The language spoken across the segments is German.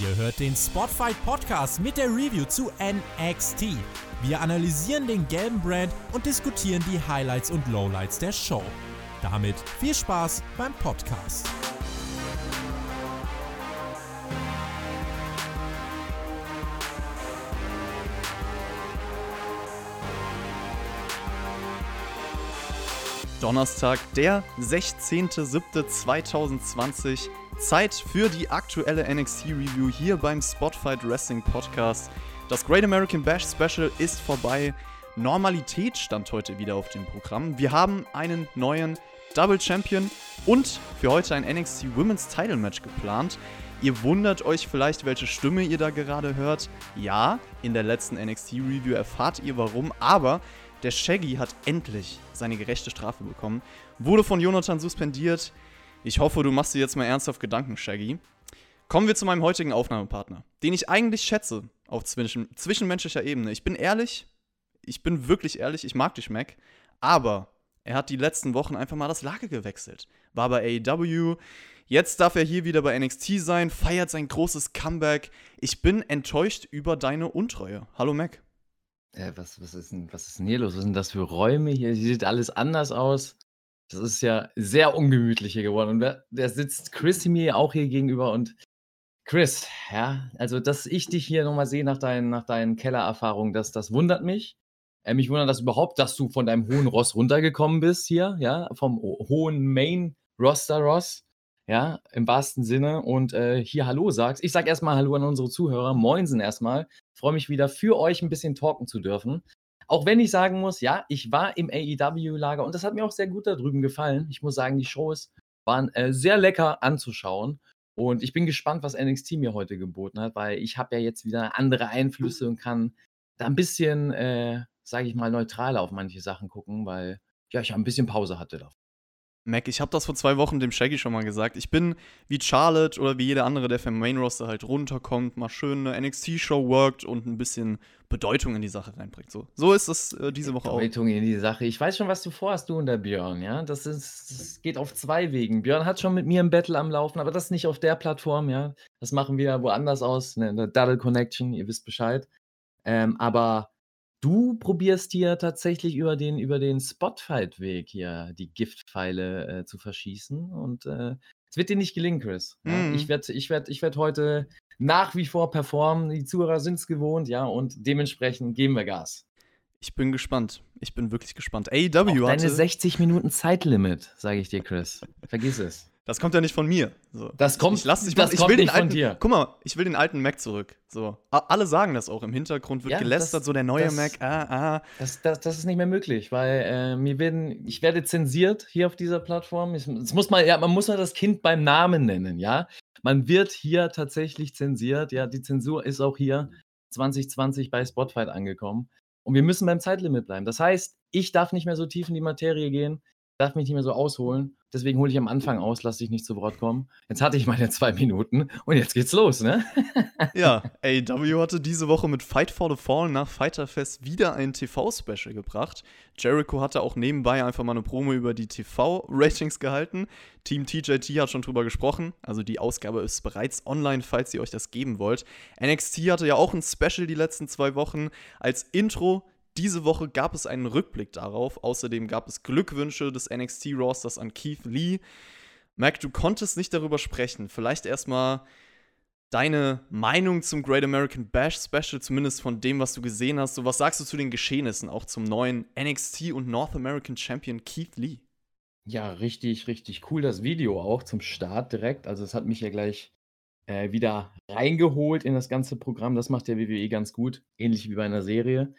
Ihr hört den Spotfight Podcast mit der Review zu NXT. Wir analysieren den gelben Brand und diskutieren die Highlights und Lowlights der Show. Damit viel Spaß beim Podcast. Donnerstag, der 16.07.2020. Zeit für die aktuelle NXT-Review hier beim Spotfight Wrestling Podcast. Das Great American Bash Special ist vorbei. Normalität stand heute wieder auf dem Programm. Wir haben einen neuen Double Champion und für heute ein NXT Women's Title Match geplant. Ihr wundert euch vielleicht, welche Stimme ihr da gerade hört. Ja, in der letzten NXT-Review erfahrt ihr warum, aber der Shaggy hat endlich seine gerechte Strafe bekommen, wurde von Jonathan suspendiert. Ich hoffe, du machst dir jetzt mal ernsthaft Gedanken, Shaggy. Kommen wir zu meinem heutigen Aufnahmepartner, den ich eigentlich schätze auf zwischen, zwischenmenschlicher Ebene. Ich bin ehrlich, ich bin wirklich ehrlich, ich mag dich, Mac, aber er hat die letzten Wochen einfach mal das Lager gewechselt. War bei AEW, jetzt darf er hier wieder bei NXT sein, feiert sein großes Comeback. Ich bin enttäuscht über deine Untreue. Hallo, Mac. Äh, was, was, ist denn, was ist denn hier los? Was sind das für Räume hier? Hier sieht alles anders aus. Das ist ja sehr ungemütlich hier geworden. Und da, da sitzt Chris mir auch hier gegenüber. Und Chris, ja, also dass ich dich hier nochmal sehe nach deinen, nach deinen Kellererfahrungen, das, das wundert mich. Äh, mich wundert das überhaupt, dass du von deinem hohen Ross runtergekommen bist hier, ja, vom hohen Main-Roster-Ross ja, im wahrsten Sinne und äh, hier Hallo sagst. Ich sag erstmal Hallo an unsere Zuhörer. Moinsen erstmal. Freue mich wieder für euch ein bisschen talken zu dürfen. Auch wenn ich sagen muss, ja, ich war im AEW-Lager und das hat mir auch sehr gut da drüben gefallen. Ich muss sagen, die Shows waren äh, sehr lecker anzuschauen. Und ich bin gespannt, was NXT mir heute geboten hat, weil ich habe ja jetzt wieder andere Einflüsse und kann da ein bisschen, äh, sage ich mal, neutraler auf manche Sachen gucken, weil ja, ich ein bisschen Pause hatte davon. Mac, ich habe das vor zwei Wochen dem Shaggy schon mal gesagt. Ich bin wie Charlotte oder wie jeder andere, der vom Main Roster halt runterkommt, mal schön eine NXT-Show workt und ein bisschen Bedeutung in die Sache reinbringt. So, so ist das äh, diese Woche Bedeutung auch. Bedeutung in die Sache. Ich weiß schon, was du vorhast, du und der Björn, ja. Das, ist, das geht auf zwei Wegen. Björn hat schon mit mir ein Battle am Laufen, aber das nicht auf der Plattform, ja. Das machen wir woanders aus, ne, eine Double Connection, ihr wisst Bescheid. Ähm, aber Du probierst hier tatsächlich über den über den Spotfight-Weg hier die Giftpfeile, äh, zu verschießen und, äh, es wird dir nicht gelingen, Chris, ja? Mhm. Ich werde ich werde ich werde heute nach wie vor performen. Die Zuhörer sind es gewohnt, ja, und dementsprechend geben wir Gas. Ich bin gespannt. Ich bin wirklich gespannt. AEW Auch hatte deine 60 Minuten Zeitlimit, sage ich dir, Chris. Vergiss es. Das kommt ja nicht von mir. So. Das kommt, ich, lass, ich, das ich kommt will nicht alten, von dir. Guck mal, ich will den alten Mac zurück. So. Alle sagen das auch. Im Hintergrund wird ja, gelästert, das, so der neue das, Mac. Ah, ah. Das, das, das, ist nicht mehr möglich, weil äh, mir werden, ich werde zensiert hier auf dieser Plattform. Es muss mal, ja, man muss mal das Kind beim Namen nennen, ja. Man wird hier tatsächlich zensiert. Ja, die Zensur ist auch hier 2020 bei Spotify angekommen. Und wir müssen beim Zeitlimit bleiben. Das heißt, ich darf nicht mehr so tief in die Materie gehen darf mich nicht mehr so ausholen. Deswegen hole ich am Anfang aus, lass dich nicht zu Wort kommen. Jetzt hatte ich meine zwei Minuten und jetzt geht's los, ne? ja, AW hatte diese Woche mit Fight for the Fallen nach Fighterfest wieder ein TV-Special gebracht. Jericho hatte auch nebenbei einfach mal eine Promo über die TV-Ratings gehalten. Team TJT hat schon drüber gesprochen. Also die Ausgabe ist bereits online, falls ihr euch das geben wollt. NXT hatte ja auch ein Special die letzten zwei Wochen. Als Intro diese Woche gab es einen Rückblick darauf. Außerdem gab es Glückwünsche des NXT-Rosters an Keith Lee. Mac, du konntest nicht darüber sprechen. Vielleicht erstmal deine Meinung zum Great American Bash Special, zumindest von dem, was du gesehen hast. So, was sagst du zu den Geschehnissen, auch zum neuen NXT und North American Champion Keith Lee? Ja, richtig, richtig cool das Video auch zum Start direkt. Also es hat mich ja gleich äh, wieder reingeholt in das ganze Programm. Das macht der WWE ganz gut, ähnlich wie bei einer Serie.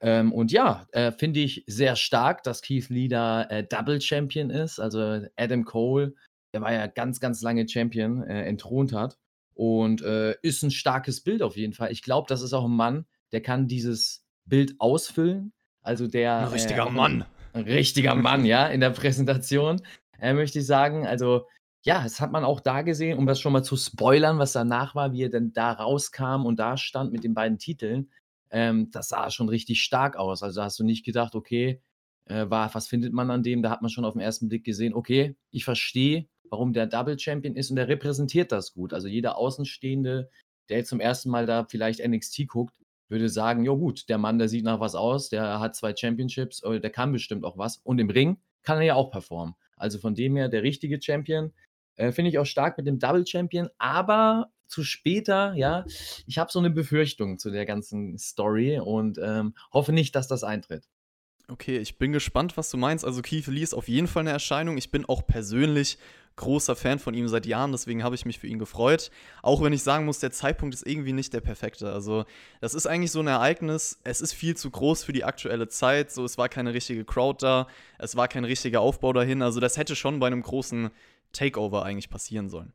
Ähm, und ja, äh, finde ich sehr stark, dass Keith Lee da äh, Double Champion ist. Also Adam Cole, der war ja ganz, ganz lange Champion, äh, entthront hat. Und äh, ist ein starkes Bild auf jeden Fall. Ich glaube, das ist auch ein Mann, der kann dieses Bild ausfüllen. Also der. Ein richtiger äh, Mann. Ein, richtiger Mann, ja, in der Präsentation, äh, möchte ich sagen. Also ja, das hat man auch da gesehen, um das schon mal zu spoilern, was danach war, wie er denn da rauskam und da stand mit den beiden Titeln. Ähm, das sah schon richtig stark aus. Also hast du nicht gedacht, okay, äh, war, was findet man an dem? Da hat man schon auf den ersten Blick gesehen, okay, ich verstehe, warum der Double Champion ist und der repräsentiert das gut. Also jeder Außenstehende, der jetzt zum ersten Mal da vielleicht NXT guckt, würde sagen, ja gut, der Mann, der sieht nach was aus, der hat zwei Championships, äh, der kann bestimmt auch was. Und im Ring kann er ja auch performen. Also von dem her der richtige Champion. Äh, Finde ich auch stark mit dem Double Champion, aber zu später, ja, ich habe so eine Befürchtung zu der ganzen Story und ähm, hoffe nicht, dass das eintritt. Okay, ich bin gespannt, was du meinst. Also Keith Lee ist auf jeden Fall eine Erscheinung. Ich bin auch persönlich großer Fan von ihm seit Jahren, deswegen habe ich mich für ihn gefreut. Auch wenn ich sagen muss, der Zeitpunkt ist irgendwie nicht der perfekte. Also, das ist eigentlich so ein Ereignis, es ist viel zu groß für die aktuelle Zeit. So, es war keine richtige Crowd da, es war kein richtiger Aufbau dahin. Also, das hätte schon bei einem großen Takeover eigentlich passieren sollen.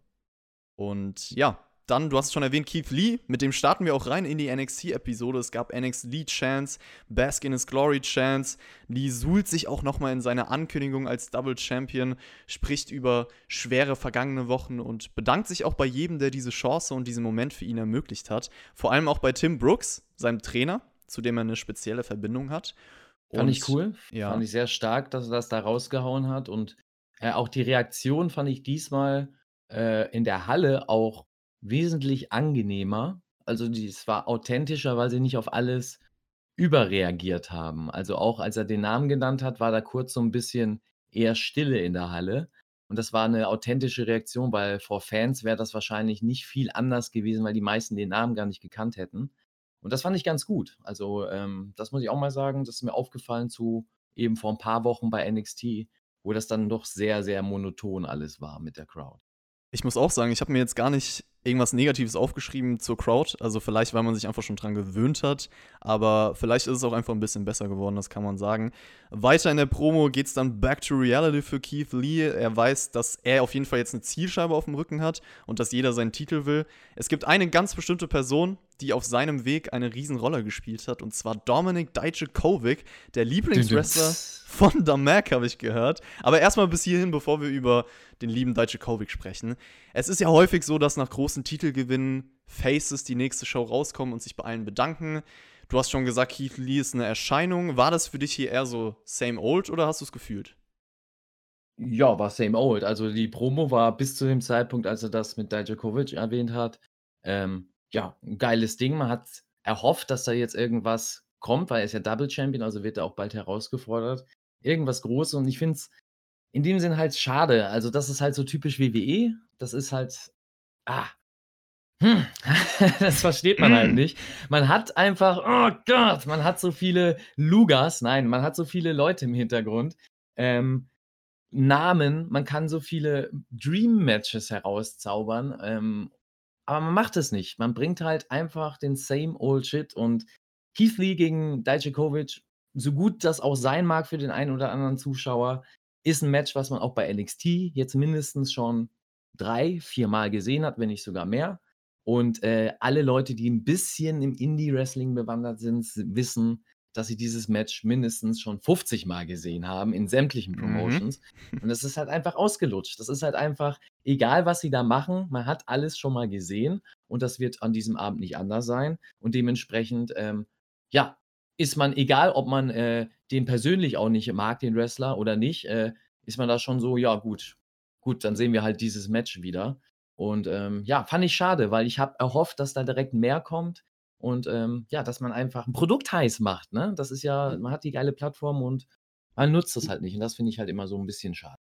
Und ja, dann, du hast es schon erwähnt, Keith Lee. Mit dem starten wir auch rein in die NXT-Episode. Es gab NXT Lee Chance, Bask in his Glory Chance. Lee suhlt sich auch nochmal in seiner Ankündigung als Double Champion, spricht über schwere vergangene Wochen und bedankt sich auch bei jedem, der diese Chance und diesen Moment für ihn ermöglicht hat. Vor allem auch bei Tim Brooks, seinem Trainer, zu dem er eine spezielle Verbindung hat. Und, fand ich cool. Ja. Fand ich sehr stark, dass er das da rausgehauen hat. Und äh, auch die Reaktion fand ich diesmal äh, in der Halle auch wesentlich angenehmer. Also, es war authentischer, weil sie nicht auf alles überreagiert haben. Also, auch als er den Namen genannt hat, war da kurz so ein bisschen eher Stille in der Halle. Und das war eine authentische Reaktion, weil vor Fans wäre das wahrscheinlich nicht viel anders gewesen, weil die meisten den Namen gar nicht gekannt hätten. Und das fand ich ganz gut. Also, ähm, das muss ich auch mal sagen, das ist mir aufgefallen zu eben vor ein paar Wochen bei NXT, wo das dann doch sehr, sehr monoton alles war mit der Crowd. Ich muss auch sagen, ich habe mir jetzt gar nicht irgendwas Negatives aufgeschrieben zur Crowd. Also vielleicht, weil man sich einfach schon dran gewöhnt hat. Aber vielleicht ist es auch einfach ein bisschen besser geworden, das kann man sagen. Weiter in der Promo geht es dann back to reality für Keith Lee. Er weiß, dass er auf jeden Fall jetzt eine Zielscheibe auf dem Rücken hat und dass jeder seinen Titel will. Es gibt eine ganz bestimmte Person, die auf seinem Weg eine Riesenrolle gespielt hat. Und zwar Dominik Dijakovic, der Lieblingswrestler von Damek, habe ich gehört. Aber erstmal bis hierhin, bevor wir über den lieben Dijakovic sprechen. Es ist ja häufig so, dass nach großen Titelgewinnen Faces die nächste Show rauskommen und sich bei allen bedanken. Du hast schon gesagt, Keith Lee ist eine Erscheinung. War das für dich hier eher so same old oder hast du es gefühlt? Ja, war same old. Also die Promo war bis zu dem Zeitpunkt, als er das mit Dijakovic erwähnt hat, ähm, ja, ein geiles Ding. Man hat erhofft, dass da jetzt irgendwas kommt, weil er ist ja Double Champion, also wird er auch bald herausgefordert. Irgendwas Großes und ich finde es in dem Sinn halt schade. Also, das ist halt so typisch WWE. Das ist halt, ah, hm, das versteht man halt hm. nicht. Man hat einfach, oh Gott, man hat so viele Lugas, nein, man hat so viele Leute im Hintergrund. Ähm, Namen, man kann so viele Dream-Matches herauszaubern, ähm, aber man macht es nicht. Man bringt halt einfach den same old shit und Keith Lee gegen Dijakovic, so gut das auch sein mag für den einen oder anderen Zuschauer, ist ein Match, was man auch bei NXT jetzt mindestens schon drei, vier Mal gesehen hat, wenn nicht sogar mehr. Und äh, alle Leute, die ein bisschen im Indie-Wrestling bewandert sind, wissen, dass sie dieses Match mindestens schon 50 Mal gesehen haben in sämtlichen mhm. Promotions. Mhm. Und das ist halt einfach ausgelutscht. Das ist halt einfach, egal was sie da machen, man hat alles schon mal gesehen und das wird an diesem Abend nicht anders sein. Und dementsprechend, ähm, ja, ist man, egal ob man äh, den persönlich auch nicht mag, den Wrestler oder nicht, äh, ist man da schon so, ja gut, gut, dann sehen wir halt dieses Match wieder. Und ähm, ja, fand ich schade, weil ich habe erhofft, dass da direkt mehr kommt und ähm, ja, dass man einfach ein Produkt heiß macht. Ne? Das ist ja, man hat die geile Plattform und man nutzt das halt nicht. Und das finde ich halt immer so ein bisschen schade.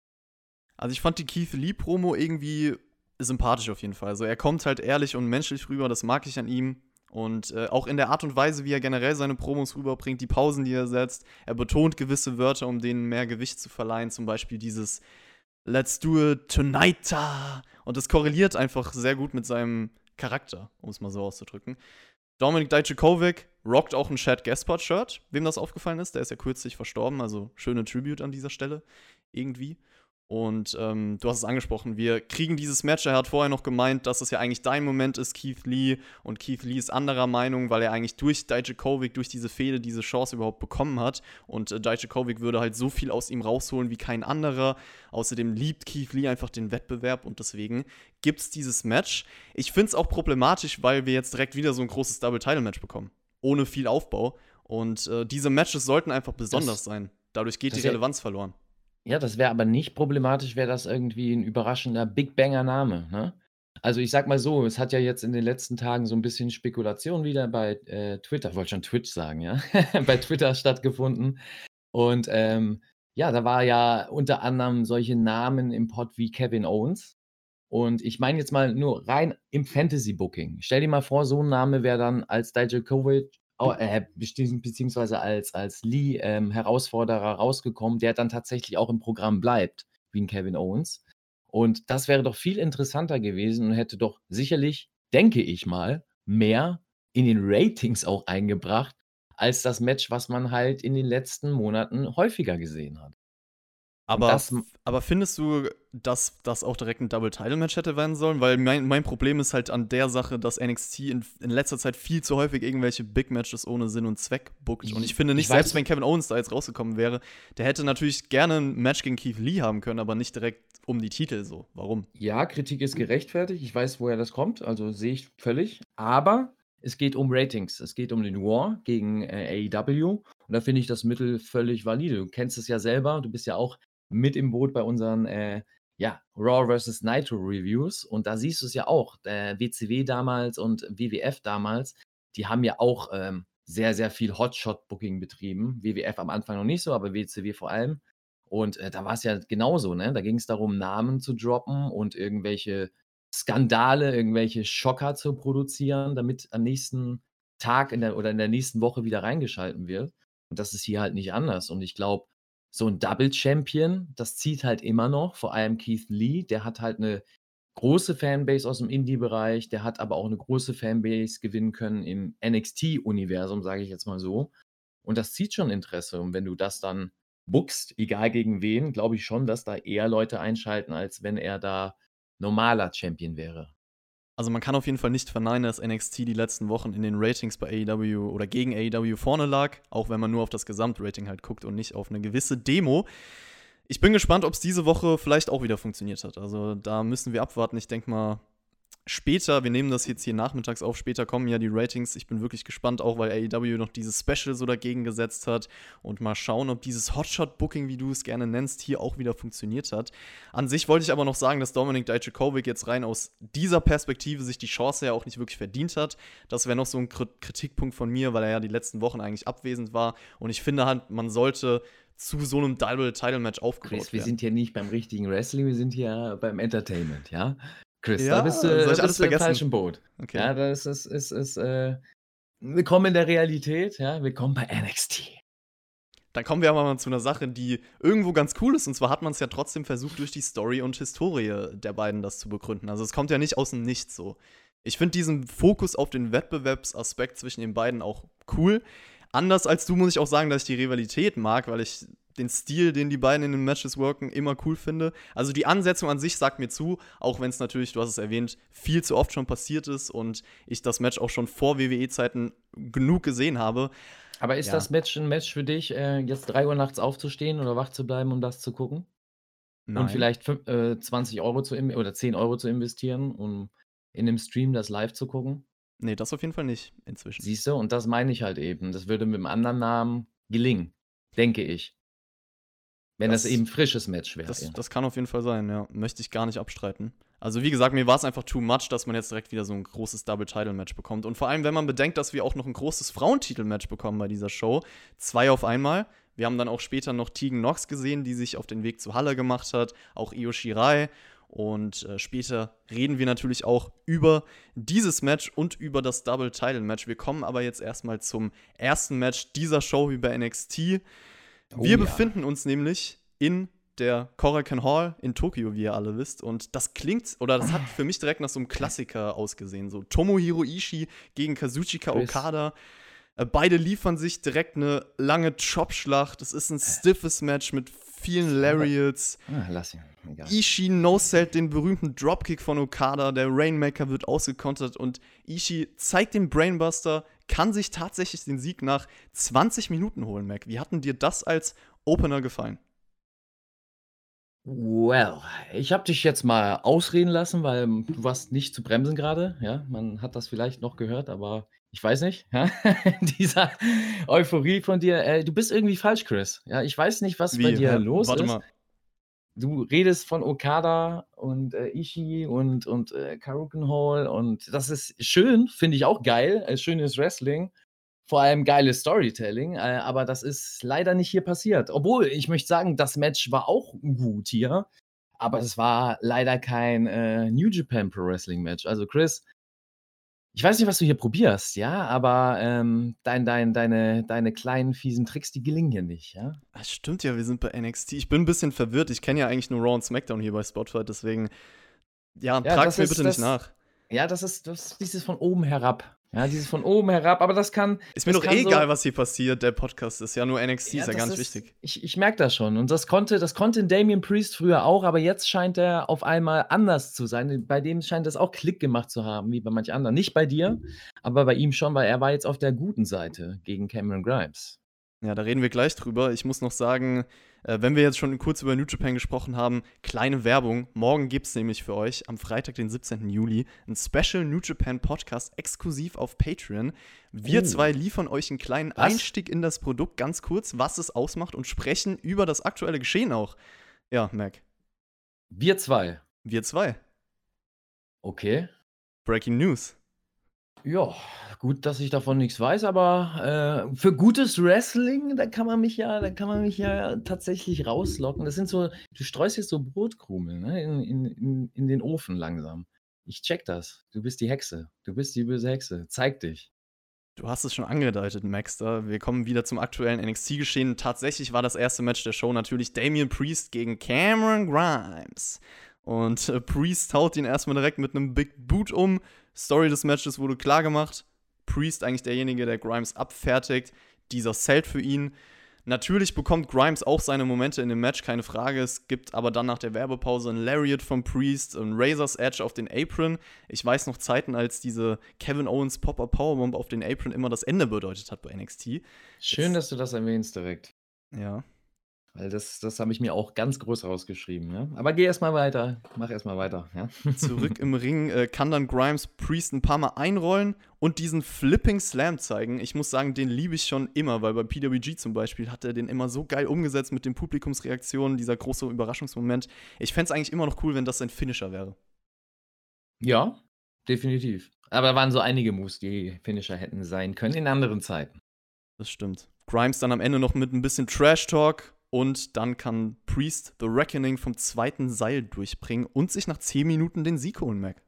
Also ich fand die Keith Lee Promo irgendwie sympathisch auf jeden Fall. Also er kommt halt ehrlich und menschlich rüber, das mag ich an ihm. Und äh, auch in der Art und Weise, wie er generell seine Promos rüberbringt, die Pausen, die er setzt, er betont gewisse Wörter, um denen mehr Gewicht zu verleihen. Zum Beispiel dieses Let's do it tonight. Und das korreliert einfach sehr gut mit seinem Charakter, um es mal so auszudrücken. Dominik Dijakovic rockt auch ein Chad Gaspard-Shirt, wem das aufgefallen ist. Der ist ja kürzlich verstorben, also schöne Tribute an dieser Stelle. Irgendwie. Und ähm, du hast es angesprochen, wir kriegen dieses Match. Er hat vorher noch gemeint, dass es ja eigentlich dein Moment ist, Keith Lee. Und Keith Lee ist anderer Meinung, weil er eigentlich durch Dijakovic, durch diese Fehde, diese Chance überhaupt bekommen hat. Und äh, Dijakovic würde halt so viel aus ihm rausholen wie kein anderer. Außerdem liebt Keith Lee einfach den Wettbewerb und deswegen gibt es dieses Match. Ich finde es auch problematisch, weil wir jetzt direkt wieder so ein großes Double-Title-Match bekommen. Ohne viel Aufbau. Und äh, diese Matches sollten einfach besonders das, sein. Dadurch geht die Relevanz verloren. Ja, das wäre aber nicht problematisch, wäre das irgendwie ein überraschender Big Banger Name, ne? Also, ich sag mal so, es hat ja jetzt in den letzten Tagen so ein bisschen Spekulation wieder bei, äh, Twitter wollte schon Twitch sagen, ja, bei Twitter stattgefunden. Und, ähm, ja, da war ja unter anderem solche Namen im Pod wie Kevin Owens. Und ich meine jetzt mal nur rein im Fantasy-Booking. Stell dir mal vor, so ein Name wäre dann als Dijakovic äh, beziehungsweise als als Lee, ähm, rausgekommen, der dann tatsächlich auch im Programm bleibt, wie 'n Kevin Owens. Und das wäre doch viel interessanter gewesen und hätte doch sicherlich, denke ich mal, mehr in den Ratings auch eingebracht, als das Match, was man halt in den letzten Monaten häufiger gesehen hat. Aber, das, aber findest du, dass das auch direkt ein Double-Title-Match hätte werden sollen? Weil mein, mein Problem ist halt an der Sache, dass NXT in, in letzter Zeit viel zu häufig irgendwelche Big-Matches ohne Sinn und Zweck bookt. Und ich finde nicht, ich selbst wenn Kevin Owens da jetzt rausgekommen wäre, der hätte natürlich gerne ein Match gegen Keith Lee haben können, aber nicht direkt um die Titel so. Warum? Ja, Kritik ist gerechtfertigt. Ich weiß, woher das kommt. Also sehe ich völlig. Aber es geht um Ratings. Es geht um den War gegen äh, AEW. Und da finde ich das Mittel völlig valide. Du kennst es ja selber. Du bist ja auch mit im Boot bei unseren äh, ja, Raw vs. Nitro Reviews. Und da siehst du es ja auch. Der WCW damals und WWF damals, die haben ja auch ähm, sehr, sehr viel Hotshot-Booking betrieben. WWF am Anfang noch nicht so, aber WCW vor allem. Und äh, da war es ja genauso, ne? Da ging es darum, Namen zu droppen und irgendwelche Skandale, irgendwelche Schocker zu produzieren, damit am nächsten Tag in der, oder in der nächsten Woche wieder reingeschalten wird. Und das ist hier halt nicht anders. Und ich glaube, so ein Double Champion, das zieht halt immer noch, vor allem Keith Lee, der hat halt eine große Fanbase aus dem Indie-Bereich, der hat aber auch eine große Fanbase gewinnen können im NXT-Universum, sage ich jetzt mal so. Und das zieht schon Interesse. Und wenn du das dann bookst, egal gegen wen, glaube ich schon, dass da eher Leute einschalten, als wenn er da normaler Champion wäre. Also man kann auf jeden Fall nicht verneinen, dass NXT die letzten Wochen in den Ratings bei AEW oder gegen AEW vorne lag, auch wenn man nur auf das Gesamtrating halt guckt und nicht auf eine gewisse Demo. Ich bin gespannt, ob es diese Woche vielleicht auch wieder funktioniert hat. Also da müssen wir abwarten. Ich denke mal, Später, wir nehmen das jetzt hier nachmittags auf, später kommen ja die Ratings. Ich bin wirklich gespannt, auch weil AEW noch dieses Special so dagegen gesetzt hat. Und mal schauen, ob dieses Hotshot-Booking, wie du es gerne nennst, hier auch wieder funktioniert hat. An sich wollte ich aber noch sagen, dass Dominik Dijakovic jetzt rein aus dieser Perspektive sich die Chance ja auch nicht wirklich verdient hat. Das wäre noch so ein Kritikpunkt von mir, weil er ja die letzten Wochen eigentlich abwesend war. Und ich finde halt, man sollte zu so einem Double-Title-Match aufgebaut Chris, wir sind hier nicht beim richtigen Wrestling, wir sind hier beim Entertainment, ja? Chris, ja, da bist du, da bist du im falschen Boot. Okay. Ja, das ist, ist, ist äh, willkommen in der Realität, ja, willkommen bei NXT. Dann kommen wir aber mal zu einer Sache, die irgendwo ganz cool ist. Und zwar hat man es ja trotzdem versucht, durch die Story und Historie der beiden das zu begründen. Also es kommt ja nicht aus dem Nichts so. Ich finde diesen Fokus auf den Wettbewerbsaspekt zwischen den beiden auch cool. Anders als du muss ich auch sagen, dass ich die Rivalität mag, weil ich den Stil, den die beiden in den Matches worken, immer cool finde. Also die Ansetzung an sich sagt mir zu, auch wenn es natürlich, du hast es erwähnt, viel zu oft schon passiert ist und ich das Match auch schon vor WWE-Zeiten genug gesehen habe. Aber ist ja. das Match ein Match für dich, äh, jetzt 3 Uhr nachts aufzustehen oder wach zu bleiben, um das zu gucken? Nein. Und vielleicht äh, 20 Euro zu oder 10 Euro zu investieren, um in dem Stream das live zu gucken? Nee, das auf jeden Fall nicht inzwischen. Siehst du, und das meine ich halt eben. Das würde mit einem anderen Namen gelingen, denke ich. Wenn das, das eben frisches Match wäre. Das, das, kann auf jeden Fall sein, ja. Möchte ich gar nicht abstreiten. Also, wie gesagt, mir war es einfach too much, dass man jetzt direkt wieder so ein großes Double-Title-Match bekommt. Und vor allem, wenn man bedenkt, dass wir auch noch ein großes Frauentitel-Match bekommen bei dieser Show. Zwei auf einmal. Wir haben dann auch später noch Tegan Nox gesehen, die sich auf den Weg zu Halle gemacht hat. Auch Io Shirai. Und äh, später reden wir natürlich auch über dieses Match und über das Double-Title-Match. Wir kommen aber jetzt erstmal zum ersten Match dieser Show wie bei NXT. Oh, wir ja. befinden uns nämlich in der Korakuen Hall in Tokio, wie ihr alle wisst. Und das klingt, oder das hat für mich direkt nach so einem Klassiker ausgesehen. So Tomohiro Ishii gegen Kazuchika Okada. Äh, beide liefern sich direkt eine lange Chop-Schlacht. Es ist ein stiffes Match mit vielen Lariats. Ah, lass ihn. Egal. Ishii no-sellt den berühmten Dropkick von Okada. Der Rainmaker wird ausgekontert und Ishii zeigt den Brainbuster, kann sich tatsächlich den Sieg nach 20 Minuten holen, Mac. Wie hatten dir das als Opener gefallen? Well, ich habe dich jetzt mal ausreden lassen, weil du warst nicht zu bremsen gerade. Ja, man hat das vielleicht noch gehört, aber ich weiß nicht. Ja? Dieser Euphorie von dir. Äh, du bist irgendwie falsch, Chris. Ja, ich weiß nicht, was bei dir los Warte ist. mal. Du redest von Okada und äh, Ishii und, und äh, Karuken Hall und das ist schön, finde ich auch geil, äh, schönes Wrestling, vor allem geiles Storytelling, äh, aber das ist leider nicht hier passiert. Obwohl, ich möchte sagen, das Match war auch gut hier, aber es war leider kein äh, New Japan Pro Wrestling Match. Also Chris, ich weiß nicht, was du hier probierst, ja, aber ähm, dein, dein, deine, deine kleinen fiesen Tricks, die gelingen hier nicht, ja. Das stimmt ja, wir sind bei NXT. Ich bin ein bisschen verwirrt. Ich kenne ja eigentlich nur Raw und SmackDown hier bei Spotify, deswegen, ja, ja tragt mir bitte das, nicht nach. Ja, das ist, das ist dieses von oben herab. Ja, dieses von oben herab, aber das kann. Ist mir doch eh egal, so, was hier passiert. Der Podcast ist ja nur NXT, ja, ist ja gar nicht ist, wichtig. Ich, ich merke das schon. Und das konnte, das konnte Damien Priest früher auch, aber jetzt scheint er auf einmal anders zu sein. Bei dem scheint das auch Klick gemacht zu haben, wie bei manch anderen. Nicht bei dir, aber bei ihm schon, weil er war jetzt auf der guten Seite gegen Cameron Grimes. Ja, da reden wir gleich drüber. Ich muss noch sagen, äh, wenn wir jetzt schon kurz über New Japan gesprochen haben, kleine Werbung. Morgen gibt es nämlich für euch am Freitag, den 17. Juli, ein Special New Japan Podcast exklusiv auf Patreon. Wir oh. zwei liefern euch einen kleinen was? Einstieg in das Produkt, ganz kurz, was es ausmacht und sprechen über das aktuelle Geschehen auch. Ja, Mac. Wir zwei. Wir zwei. Okay. Breaking News. Ja, gut, dass ich davon nichts weiß, aber äh, für gutes Wrestling, da kann man mich ja, da kann man mich ja tatsächlich rauslocken. Das sind so, du streust jetzt so Brotkrumen ne, in, in, in, in den Ofen langsam. Ich check das. Du bist die Hexe. Du bist die böse Hexe. Zeig dich. Du hast es schon angedeutet, Maxter. Wir kommen wieder zum aktuellen NXT-Geschehen. Tatsächlich war das erste Match der Show natürlich Damian Priest gegen Cameron Grimes. Und äh, Priest haut ihn erstmal direkt mit einem Big Boot um. Story des Matches wurde klar gemacht. Priest eigentlich derjenige, der Grimes abfertigt. Dieser zählt für ihn. Natürlich bekommt Grimes auch seine Momente in dem Match, keine Frage. Es gibt aber dann nach der Werbepause ein Lariat von Priest, ein Razor's Edge auf den Apron. Ich weiß noch Zeiten, als diese Kevin Owens Pop-Up Powerbomb auf den Apron immer das Ende bedeutet hat bei NXT. Schön, Jetzt, dass du das erwähnst direkt. Ja. Weil das, das habe ich mir auch ganz groß rausgeschrieben, ja. Aber geh erstmal weiter. Mach erstmal weiter, ja. Zurück im Ring äh, kann dann Grimes Priest ein paar Mal einrollen und diesen Flipping Slam zeigen. Ich muss sagen, den liebe ich schon immer, weil bei PWG zum Beispiel hat er den immer so geil umgesetzt mit den Publikumsreaktionen, dieser große Überraschungsmoment. Ich fände es eigentlich immer noch cool, wenn das sein Finisher wäre. Ja, definitiv. Aber da waren so einige Moves, die Finisher hätten sein können in anderen Zeiten. Das stimmt. Grimes dann am Ende noch mit ein bisschen Trash Talk und dann kann Priest The Reckoning vom zweiten Seil durchbringen und sich nach 10 Minuten den Sieg holen, Mac.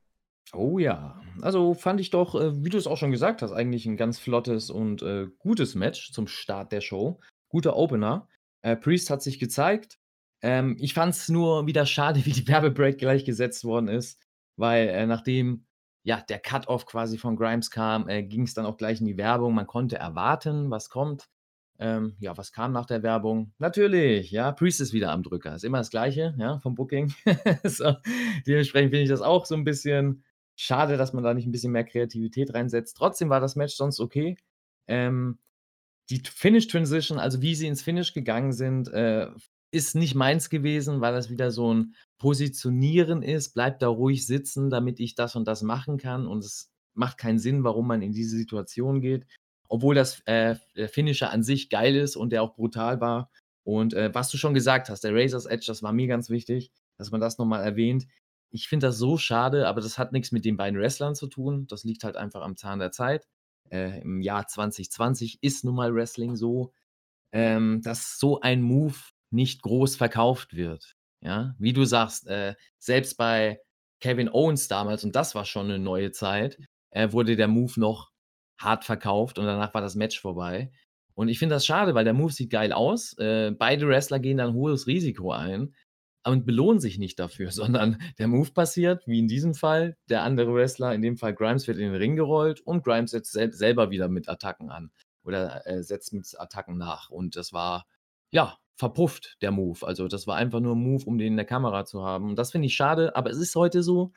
Oh ja, also fand ich doch, äh, wie du es auch schon gesagt hast, eigentlich ein ganz flottes und äh, gutes Match zum Start der Show. Guter Opener. Äh, Priest hat sich gezeigt. Ähm, ich fand es nur wieder schade, wie die Werbebreak gleich gesetzt worden ist, weil äh, nachdem ja, der Cut-Off quasi von Grimes kam, äh, ging es dann auch gleich in die Werbung. Man konnte erwarten, was kommt. Ähm, ja, was kam nach der Werbung? Natürlich, ja, Priest ist wieder am Drücker. Ist immer das Gleiche, ja, vom Booking. so, dementsprechend finde ich das auch so ein bisschen schade, dass man da nicht ein bisschen mehr Kreativität reinsetzt. Trotzdem war das Match sonst okay. Ähm, die Finish Transition, also wie sie ins Finish gegangen sind, äh, ist nicht meins gewesen, weil das wieder so ein Positionieren ist. Bleibt da ruhig sitzen, damit ich das und das machen kann. Und es macht keinen Sinn, warum man in diese Situation geht obwohl das äh, der Finisher an sich geil ist und der auch brutal war. Und äh, was du schon gesagt hast, der Razor's Edge, das war mir ganz wichtig, dass man das nochmal erwähnt. Ich finde das so schade, aber das hat nichts mit den beiden Wrestlern zu tun. Das liegt halt einfach am Zahn der Zeit. Äh, Im Jahr 2020 ist nun mal Wrestling so, ähm, dass so ein Move nicht groß verkauft wird. Ja, wie du sagst, äh, selbst bei Kevin Owens damals, und das war schon eine neue Zeit, äh, wurde der Move noch hart verkauft und danach war das Match vorbei. Und ich finde das schade, weil der Move sieht geil aus. Äh, beide Wrestler gehen dann hohes Risiko ein und belohnen sich nicht dafür, sondern der Move passiert, wie in diesem Fall. Der andere Wrestler, in dem Fall Grimes, wird in den Ring gerollt und Grimes setzt sel selber wieder mit Attacken an oder äh, setzt mit Attacken nach. Und das war, ja, verpufft, der Move. Also das war einfach nur ein Move, um den in der Kamera zu haben. Und das finde ich schade, aber es ist heute so.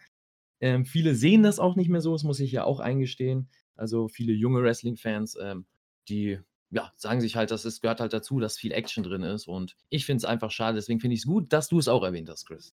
Ähm, viele sehen das auch nicht mehr so, das muss ich ja auch eingestehen. Also viele junge Wrestling-Fans, ähm, die ja, sagen sich halt, dass es gehört halt dazu, dass viel Action drin ist. Und ich finde es einfach schade. Deswegen finde ich es gut, dass du es auch erwähnt hast, Chris.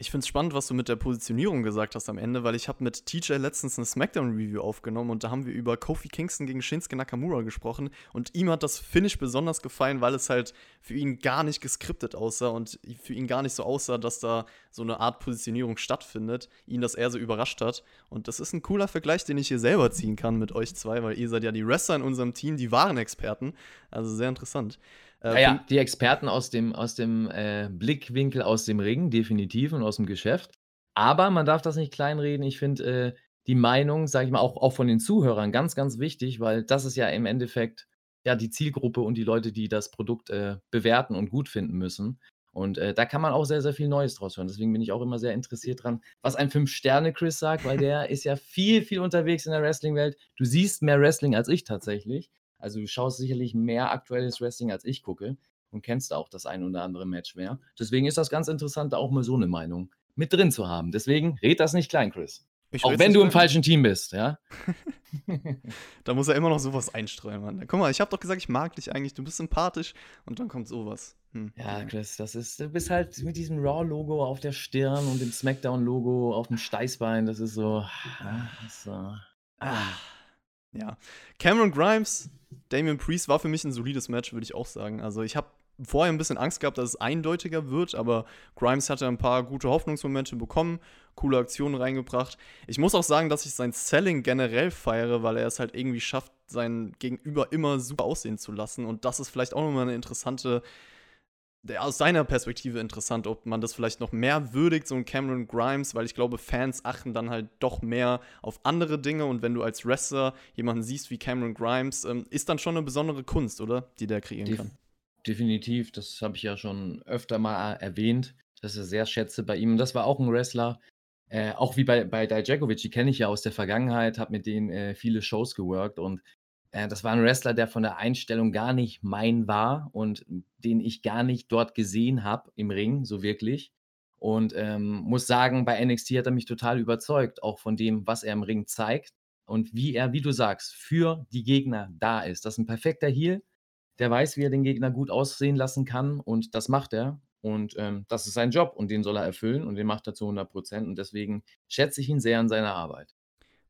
Ich finde es spannend, was du mit der Positionierung gesagt hast am Ende, weil ich habe mit TJ letztens eine Smackdown-Review aufgenommen und da haben wir über Kofi Kingston gegen Shinsuke Nakamura gesprochen und ihm hat das Finish besonders gefallen, weil es halt für ihn gar nicht geskriptet aussah und für ihn gar nicht so aussah, dass da so eine Art Positionierung stattfindet, ihn das eher so überrascht hat und das ist ein cooler Vergleich, den ich hier selber ziehen kann mit euch zwei, weil ihr seid ja die Wrestler in unserem Team, die wahren Experten, also sehr interessant. Äh, naja, die Experten aus dem, aus dem äh, Blickwinkel aus dem Ring, definitiv, und aus dem Geschäft. Aber man darf das nicht kleinreden. Ich finde äh, die Meinung, sage ich mal, auch, auch von den Zuhörern ganz, ganz wichtig, weil das ist ja im Endeffekt ja die Zielgruppe und die Leute, die das Produkt äh, bewerten und gut finden müssen. Und äh, da kann man auch sehr, sehr viel Neues draus hören. Deswegen bin ich auch immer sehr interessiert dran, was ein Fünf-Sterne-Chris sagt, weil der ist ja viel, viel unterwegs in der Wrestling-Welt. Du siehst mehr Wrestling als ich tatsächlich. Also du schaust sicherlich mehr aktuelles Wrestling als ich gucke und kennst auch das ein oder andere Match mehr. Deswegen ist das ganz interessant, auch mal so eine Meinung mit drin zu haben. Deswegen red das nicht klein, Chris. Ich auch wenn du im falschen Team bist, ja. da muss er immer noch sowas einstreuen, Mann. Guck mal, ich habe doch gesagt, ich mag dich eigentlich, du bist sympathisch und dann kommt sowas. Hm. Ja, Chris, das ist, du bist halt mit diesem Raw-Logo auf der Stirn und dem Smackdown-Logo auf dem Steißbein, das ist so. Ist so ah. Ja. Cameron Grimes Damian Priest war für mich ein solides Match, würde ich auch sagen. Also ich habe vorher ein bisschen Angst gehabt, dass es eindeutiger wird, aber Grimes hatte ein paar gute Hoffnungsmomente bekommen, coole Aktionen reingebracht. Ich muss auch sagen, dass ich sein Selling generell feiere, weil er es halt irgendwie schafft, sein Gegenüber immer super aussehen zu lassen. Und das ist vielleicht auch nochmal eine interessante aus seiner Perspektive interessant, ob man das vielleicht noch mehr würdigt, so ein Cameron Grimes, weil ich glaube, Fans achten dann halt doch mehr auf andere Dinge und wenn du als Wrestler jemanden siehst wie Cameron Grimes, ähm, ist dann schon eine besondere Kunst, oder? Die der kreieren kann. Definitiv, das habe ich ja schon öfter mal erwähnt, dass ich sehr schätze bei ihm. Das war auch ein Wrestler, äh, auch wie bei, bei Dijakovic, die kenne ich ja aus der Vergangenheit, habe mit denen äh, viele Shows geworkt und äh, das war ein Wrestler, der von der Einstellung gar nicht mein war und den ich gar nicht dort gesehen habe im Ring, so wirklich. Und ähm, muss sagen, bei NXT hat er mich total überzeugt, auch von dem, was er im Ring zeigt und wie er, wie du sagst, für die Gegner da ist. Das ist ein perfekter Heal, der weiß, wie er den Gegner gut aussehen lassen kann und das macht er. Und ähm, das ist sein Job und den soll er erfüllen und den macht er zu 100 Prozent. Und deswegen schätze ich ihn sehr an seiner Arbeit.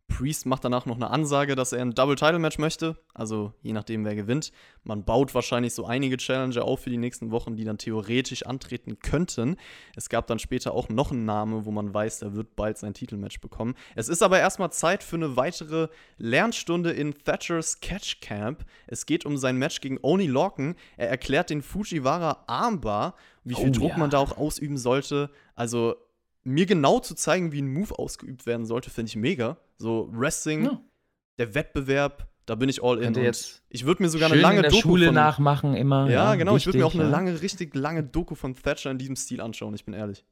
Priest macht danach noch eine Ansage, dass er ein Double-Title-Match möchte. Also je nachdem, wer gewinnt. Man baut wahrscheinlich so einige Challenger auf für die nächsten Wochen, die dann theoretisch antreten könnten. Es gab dann später auch noch einen Namen, wo man weiß, er wird bald sein Titelmatch bekommen. Es ist aber erstmal Zeit für eine weitere Lernstunde in Thatchers Catch Camp. Es geht um sein Match gegen Oni Lorcan. Er erklärt den Fujiwara Armbar, wie viel oh, Druck ja. man da auch ausüben sollte. Also mir genau zu zeigen, wie ein Move ausgeübt werden sollte, finde ich mega. So Wrestling, ja. der Wettbewerb, da bin ich all in. Jetzt ich würde mir sogar eine lange in der Doku Schule von, nachmachen immer. Ja, ja genau. Richtig, ich würde mir auch eine lange, richtig lange Doku von Thatcher in diesem Stil anschauen. Ich bin ehrlich.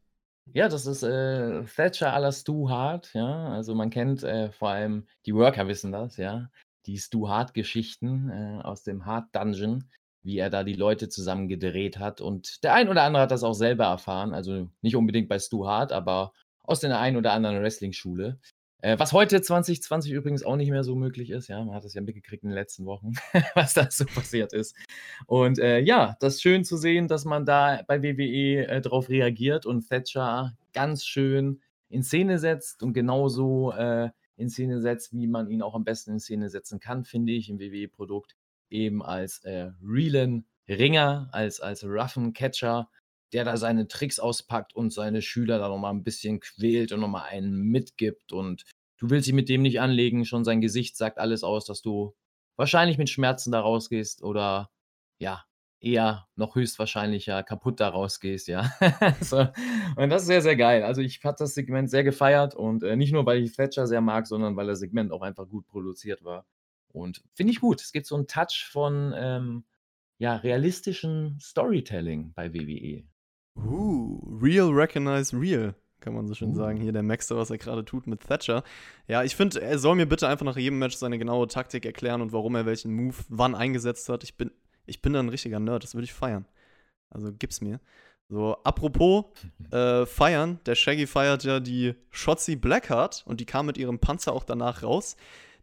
Ja, das ist äh, Thatcher à la Stu Hart. Ja, also man kennt äh, vor allem die Worker wissen das. Ja, die Stu Hart Geschichten äh, aus dem Hart Dungeon wie er da die Leute zusammen gedreht hat. Und der ein oder andere hat das auch selber erfahren. Also nicht unbedingt bei Stu Hart, aber aus der einen oder anderen Wrestling-Schule. Äh, was heute 2020 übrigens auch nicht mehr so möglich ist. Ja, man hat das ja mitgekriegt in den letzten Wochen, was da so passiert ist. Und äh, ja, das ist schön zu sehen, dass man da bei WWE äh, drauf reagiert und Thatcher ganz schön in Szene setzt und genauso äh, in Szene setzt, wie man ihn auch am besten in Szene setzen kann, finde ich, im WWE-Produkt eben als äh, realen Ringer, als, als roughen Catcher, der da seine Tricks auspackt und seine Schüler da nochmal ein bisschen quält und nochmal einen mitgibt. Und du willst dich mit dem nicht anlegen, schon sein Gesicht sagt alles aus, dass du wahrscheinlich mit Schmerzen da rausgehst oder ja, eher noch höchstwahrscheinlicher kaputt da rausgehst, ja. so. Und das ist sehr, sehr geil. Also ich habe das Segment sehr gefeiert und äh, nicht nur, weil ich Thatcher sehr mag, sondern weil das Segment auch einfach gut produziert war. Und finde ich gut. Es gibt so einen Touch von ähm, ja, realistischem Storytelling bei WWE. Uh, real recognize real, kann man so schön uh. sagen. Hier der Maxter, was er gerade tut mit Thatcher. Ja, ich finde, er soll mir bitte einfach nach jedem Match seine genaue Taktik erklären und warum er welchen Move wann eingesetzt hat. Ich bin, ich bin da ein richtiger Nerd, das würde ich feiern. Also gib's mir. So, apropos äh, feiern, der Shaggy feiert ja die Shotzi Blackheart und die kam mit ihrem Panzer auch danach raus.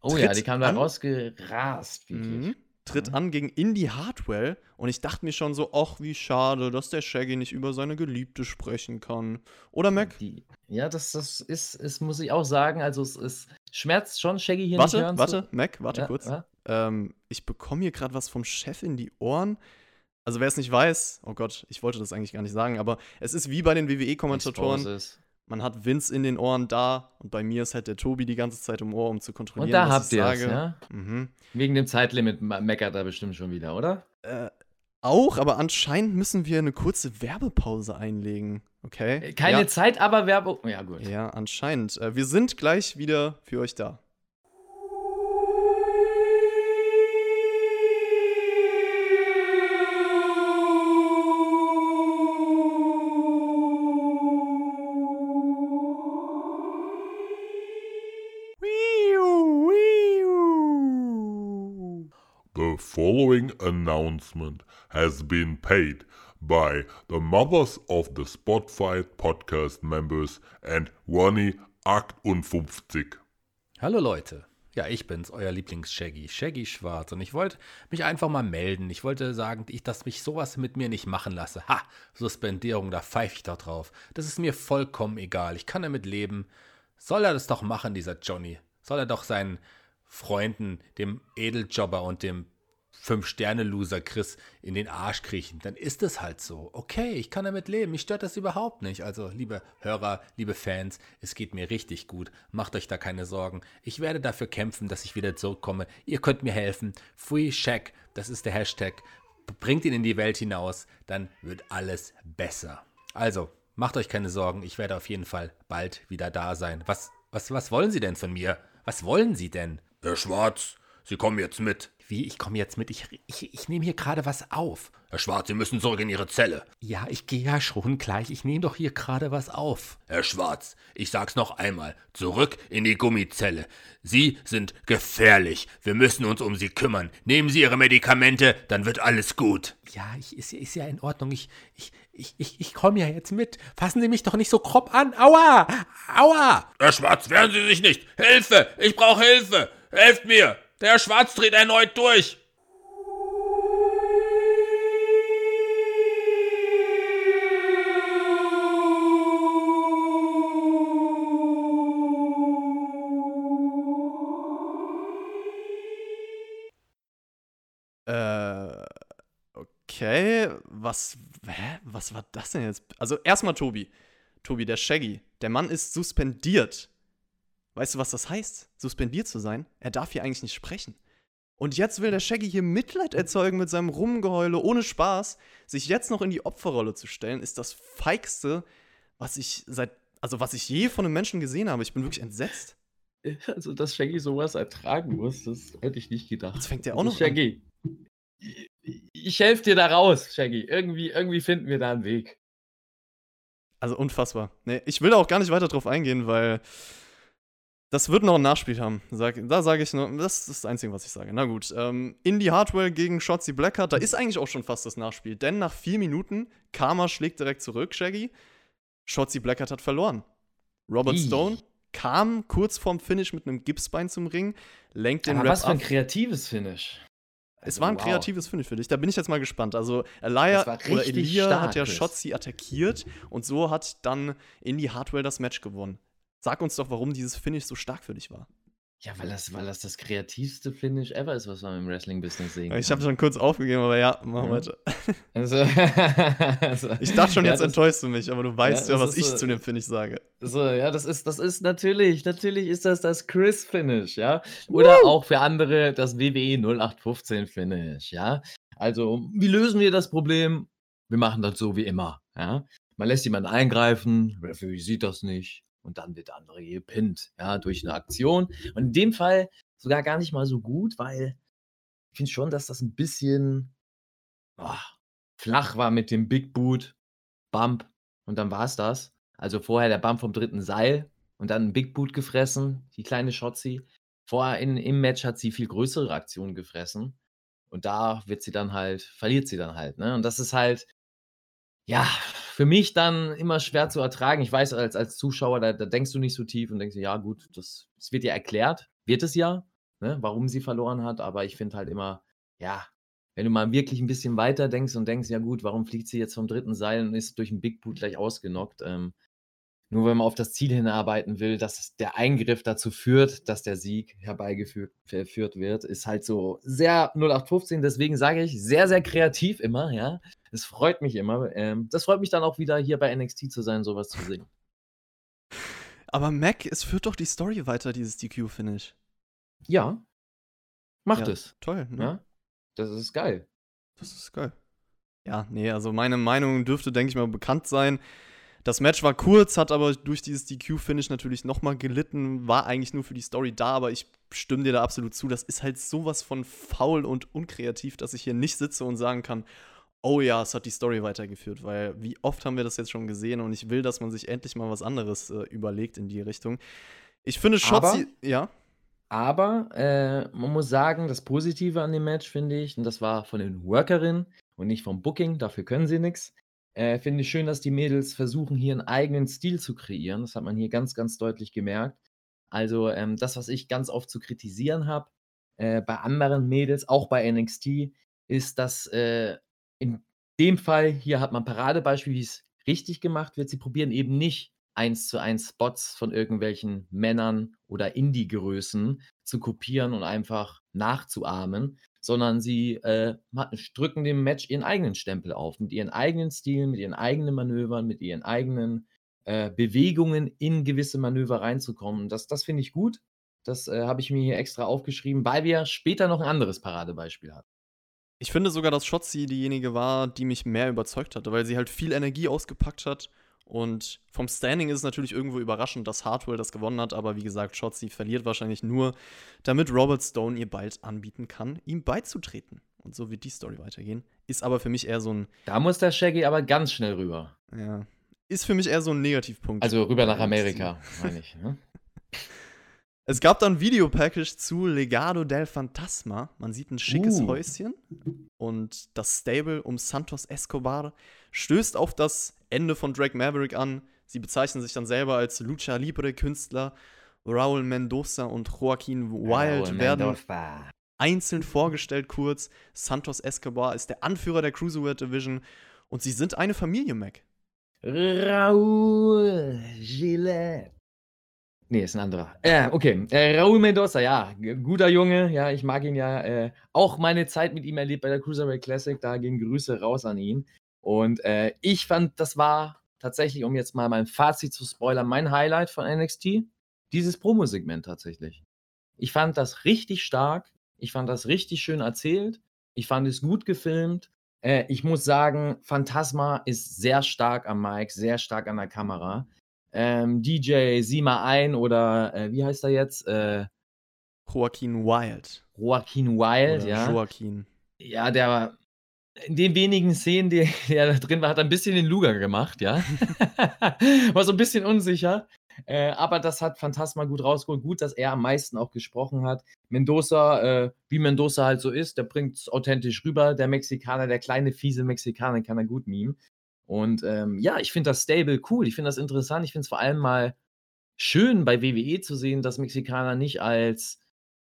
Oh ja, die kam da rausgerast, Mhm. tritt Mhm. an gegen Indy Hartwell und ich dachte mir schon so, ach, wie schade, dass der Shaggy nicht über seine Geliebte sprechen kann. Oder Mac? Die, ja, das, das ist, ist, muss ich auch sagen, also es, es schmerzt schon, Shaggy hier nicht Warte, hören warte, Mac, warte ja, kurz. Ja? Ähm, ich bekomme hier gerade was vom Chef in die Ohren. Also wer es nicht weiß, oh Gott, ich wollte das eigentlich gar nicht sagen, aber es ist wie bei den WWE-Kommentatoren. Exposes. Man hat Vince in den Ohren da und bei mir ist halt der Tobi die ganze Zeit im Ohr, um zu kontrollieren, Und da was habt ihr es, ja? Mhm. Wegen dem Zeitlimit me- meckert er bestimmt schon wieder, oder? Äh, auch, aber anscheinend müssen wir eine kurze Werbepause einlegen. Okay? Äh, Keine ja. Zeit, aber Werbung. Ja, gut. Ja, anscheinend. Äh, wir sind gleich wieder für euch da. Following announcement has been paid by the mothers of the Spotfight podcast members and Ronnie 58. Hallo Leute. Ja, ich bin's, euer Lieblings-Shaggy, Shaggy Schwarz. Und ich wollte mich einfach mal melden. Ich wollte sagen, dass mich sowas mit mir nicht machen lasse. Ha, Suspendierung, da pfeife ich doch drauf. Das ist mir vollkommen egal. Ich kann damit leben. Soll er das doch machen, dieser Johnny? Soll er doch seinen Freunden, dem Edeljobber und dem Fünf-Sterne-Loser Chris in den Arsch kriechen, dann ist es halt so. Okay, ich kann damit leben. Mich stört das überhaupt nicht. Also, liebe Hörer, liebe Fans, es geht mir richtig gut. Macht euch da keine Sorgen. Ich werde dafür kämpfen, dass ich wieder zurückkomme. Ihr könnt mir helfen. Free Shaq, das ist der Hashtag. Bringt ihn in die Welt hinaus, dann wird alles besser. Also, macht euch keine Sorgen. Ich werde auf jeden Fall bald wieder da sein. Was, was, was wollen Sie denn von mir? Was wollen Sie denn? Herr Schwarz, Sie kommen jetzt mit. Wie, ich komme jetzt mit. Ich, ich, ich nehme hier gerade was auf. Herr Schwarz, Sie müssen zurück in Ihre Zelle. Ja, ich gehe ja schon gleich. Ich nehme doch hier gerade was auf. Herr Schwarz, ich sag's noch einmal. Zurück in die Gummizelle. Sie sind gefährlich. Wir müssen uns um Sie kümmern. Nehmen Sie Ihre Medikamente, dann wird alles gut. Ja, ich, ist, ist ja in Ordnung. Ich, ich, ich, ich, ich komme ja jetzt mit. Fassen Sie mich doch nicht so grob an. Aua! Aua! Herr Schwarz, wehren Sie sich nicht. Hilfe! Ich brauche Hilfe! Helft mir! Der Schwarz dreht erneut durch. Äh, okay. Was, hä? Was war das denn jetzt? Also erstmal Tobi. Tobi, der Shaggy. Der Mann ist suspendiert. Weißt du, was das heißt? Suspendiert zu sein? Er darf hier eigentlich nicht sprechen. Und jetzt will der Shaggy hier Mitleid erzeugen mit seinem Rumgeheule, ohne Spaß. Sich jetzt noch in die Opferrolle zu stellen, ist das feigste, was ich seit, also was ich je von einem Menschen gesehen habe. Ich bin wirklich entsetzt. Also, dass Shaggy sowas ertragen muss, das hätte ich nicht gedacht. Jetzt fängt er auch Also, noch an. Shaggy. Ich helfe dir da raus, Shaggy. Irgendwie, irgendwie finden wir da einen Weg. Also unfassbar. Nee, ich will da auch gar nicht weiter drauf eingehen, weil das wird noch ein Nachspiel haben. Sag, da sage ich nur, das ist das Einzige, was ich sage. Na gut. Ähm, Indy Hardwell gegen Shotzi Blackheart, da ist eigentlich auch schon fast das Nachspiel. Denn nach vier Minuten, Karma schlägt direkt zurück, Shaggy. Shotzi Blackheart hat verloren. Robert Ih. Stone kam kurz vorm Finish mit einem Gipsbein zum Ring, lenkt den Aber Rap was für ein ab. kreatives Finish. Es Also, war ein wow. kreatives Finish für dich. Da bin ich jetzt mal gespannt. Also, Elia oder Elia hat ja. Shotzi attackiert und so hat dann Indy Hardwell das Match gewonnen. Sag uns doch, warum dieses Finish so stark für dich war. Ja, weil das, weil das das kreativste Finish ever ist, was man im Wrestling-Business sehen Ich habe kann. schon kurz aufgegeben, aber ja, mach Ja. weiter. Also, also, Ich dachte schon, ja, jetzt das, enttäuschst du mich, aber du weißt ja, das was ich so- zu dem Finish sage. So, ja, das ist, das ist natürlich, natürlich ist das das Chris-Finish, ja. Oder auch für andere das WWE 0815-Finish, ja. Also, wie lösen wir das Problem? Wir machen das so wie immer, ja. Man lässt jemanden eingreifen, Referee sieht das nicht und dann wird der andere gepinnt, ja, durch eine Aktion. Und in dem Fall sogar gar nicht mal so gut, weil ich finde schon, dass das ein bisschen boah, flach war mit dem Big Boot, Bump und dann war es das. Also vorher der Bump vom dritten Seil und dann ein Big Boot gefressen, die kleine Shotzi. Vorher in, im Match hat sie viel größere Aktionen gefressen. Und da wird sie dann halt, verliert sie dann halt. Ne? Und das ist halt, ja, für mich dann immer schwer zu ertragen. Ich weiß, als, als Zuschauer, da, da denkst du nicht so tief und denkst, ja, gut, das, das wird dir erklärt. Wird es ja, ne? warum sie verloren hat. Aber ich finde halt immer, ja, wenn du mal wirklich ein bisschen weiter denkst und denkst, ja gut, warum fliegt sie jetzt vom dritten Seil und ist durch ein Big Boot gleich ausgenockt? Ähm, nur wenn man auf das Ziel hinarbeiten will, dass der Eingriff dazu führt, dass der Sieg herbeigeführt wird, ist halt so sehr 0815. Deswegen sage ich sehr, sehr kreativ immer, ja. Es freut mich immer. Ähm, das freut mich dann auch wieder hier bei NXT zu sein, sowas zu sehen. Aber Mac, es führt doch die Story weiter, dieses DQ-Finish. Ja. Macht Ja, es. Toll, ne? Ja. Das ist geil. Das ist geil. Ja, nee, also meine Meinung dürfte, denke ich mal, bekannt sein. Das Match war kurz, hat aber durch dieses DQ-Finish natürlich nochmal gelitten, war eigentlich nur für die Story da, aber ich stimme dir da absolut zu. Das ist halt sowas von faul und unkreativ, dass ich hier nicht sitze und sagen kann, oh ja, es hat die Story weitergeführt, weil wie oft haben wir das jetzt schon gesehen und ich will, dass man sich endlich mal was anderes äh, überlegt in die Richtung. Ich finde Shotzi, ja, Aber äh, man muss sagen, das Positive an dem Match finde ich, und das war von den Workerinnen und nicht vom Booking, dafür können sie nichts. Äh, finde ich schön, dass die Mädels versuchen, hier einen eigenen Stil zu kreieren. Das hat man hier ganz, ganz deutlich gemerkt. Also ähm, das, was ich ganz oft zu kritisieren habe, äh, bei anderen Mädels, auch bei NXT, ist, dass äh, in dem Fall, hier hat man Paradebeispiel, wie es richtig gemacht wird. Sie probieren eben nicht eins zu eins Spots von irgendwelchen Männern oder Indie-Größen zu kopieren und einfach nachzuahmen, sondern sie äh, drücken dem Match ihren eigenen Stempel auf, mit ihren eigenen Stilen, mit ihren eigenen Manövern, mit ihren eigenen äh, Bewegungen in gewisse Manöver reinzukommen. Das, das finde ich gut. Das äh, habe ich mir hier extra aufgeschrieben, weil wir später noch ein anderes Paradebeispiel hatten. Ich finde sogar, dass Shotzi diejenige war, die mich mehr überzeugt hatte, weil sie halt viel Energie ausgepackt hat. Und vom Standing ist es natürlich irgendwo überraschend, dass Hartwell das gewonnen hat, aber wie gesagt, Shotzi verliert wahrscheinlich nur, damit Robert Stone ihr bald anbieten kann, ihm beizutreten. Und so wird die Story weitergehen. Ist aber für mich eher so ein, Da muss der Shaggy aber ganz schnell rüber. ja, ist für mich eher so ein Negativpunkt. Also rüber nach. Amerika, meine ich. Ne? Es gab dann ein Videopackage zu Legado del Fantasma. Man sieht ein schickes Uh. Häuschen. Und das Stable um Santos Escobar stößt auf das Ende von Drake Maverick an. Sie bezeichnen sich dann selber als Lucha Libre Künstler. Raul Mendoza und Joaquin Wild Raul werden Mendoza. einzeln vorgestellt kurz. Santos Escobar ist der Anführer der Cruiserweight Division. Und sie sind eine Familie, Mac. Raul Gillette. Nee, ist ein anderer. Äh, okay. Äh, Raul Mendoza, ja, guter Junge. Ja, ich mag ihn ja. Äh, auch meine Zeit mit ihm erlebt bei der Cruiserweight Classic. Da gehen Grüße raus an ihn. Und äh, ich fand, das war tatsächlich, um jetzt mal mein Fazit zu spoilern, mein Highlight von NXT. Dieses Promo-Segment tatsächlich. Ich fand das richtig stark. Ich fand das richtig schön erzählt. Ich fand es gut gefilmt. Äh, ich muss sagen, Phantasma ist sehr stark am Mic, sehr stark an der Kamera. Ähm, DJ, sieh mal ein oder äh, wie heißt er jetzt? Äh, Joaquin Wild. Joaquin Wild, Oder ja. Joaquin. Ja, der war in den wenigen Szenen, die, die er da drin war, hat er ein bisschen den Luger gemacht, ja. war so ein bisschen unsicher. Äh, aber das hat Phantasma gut rausgeholt. Gut, dass er am meisten auch gesprochen hat. Mendoza, äh, wie Mendoza halt so ist, der bringt es authentisch rüber. Der Mexikaner, der kleine, fiese Mexikaner, kann er gut mimen. Und ähm, ja, ich finde das Stable cool. Ich finde das interessant. Ich finde es vor allem mal schön bei WWE zu sehen, dass Mexikaner nicht als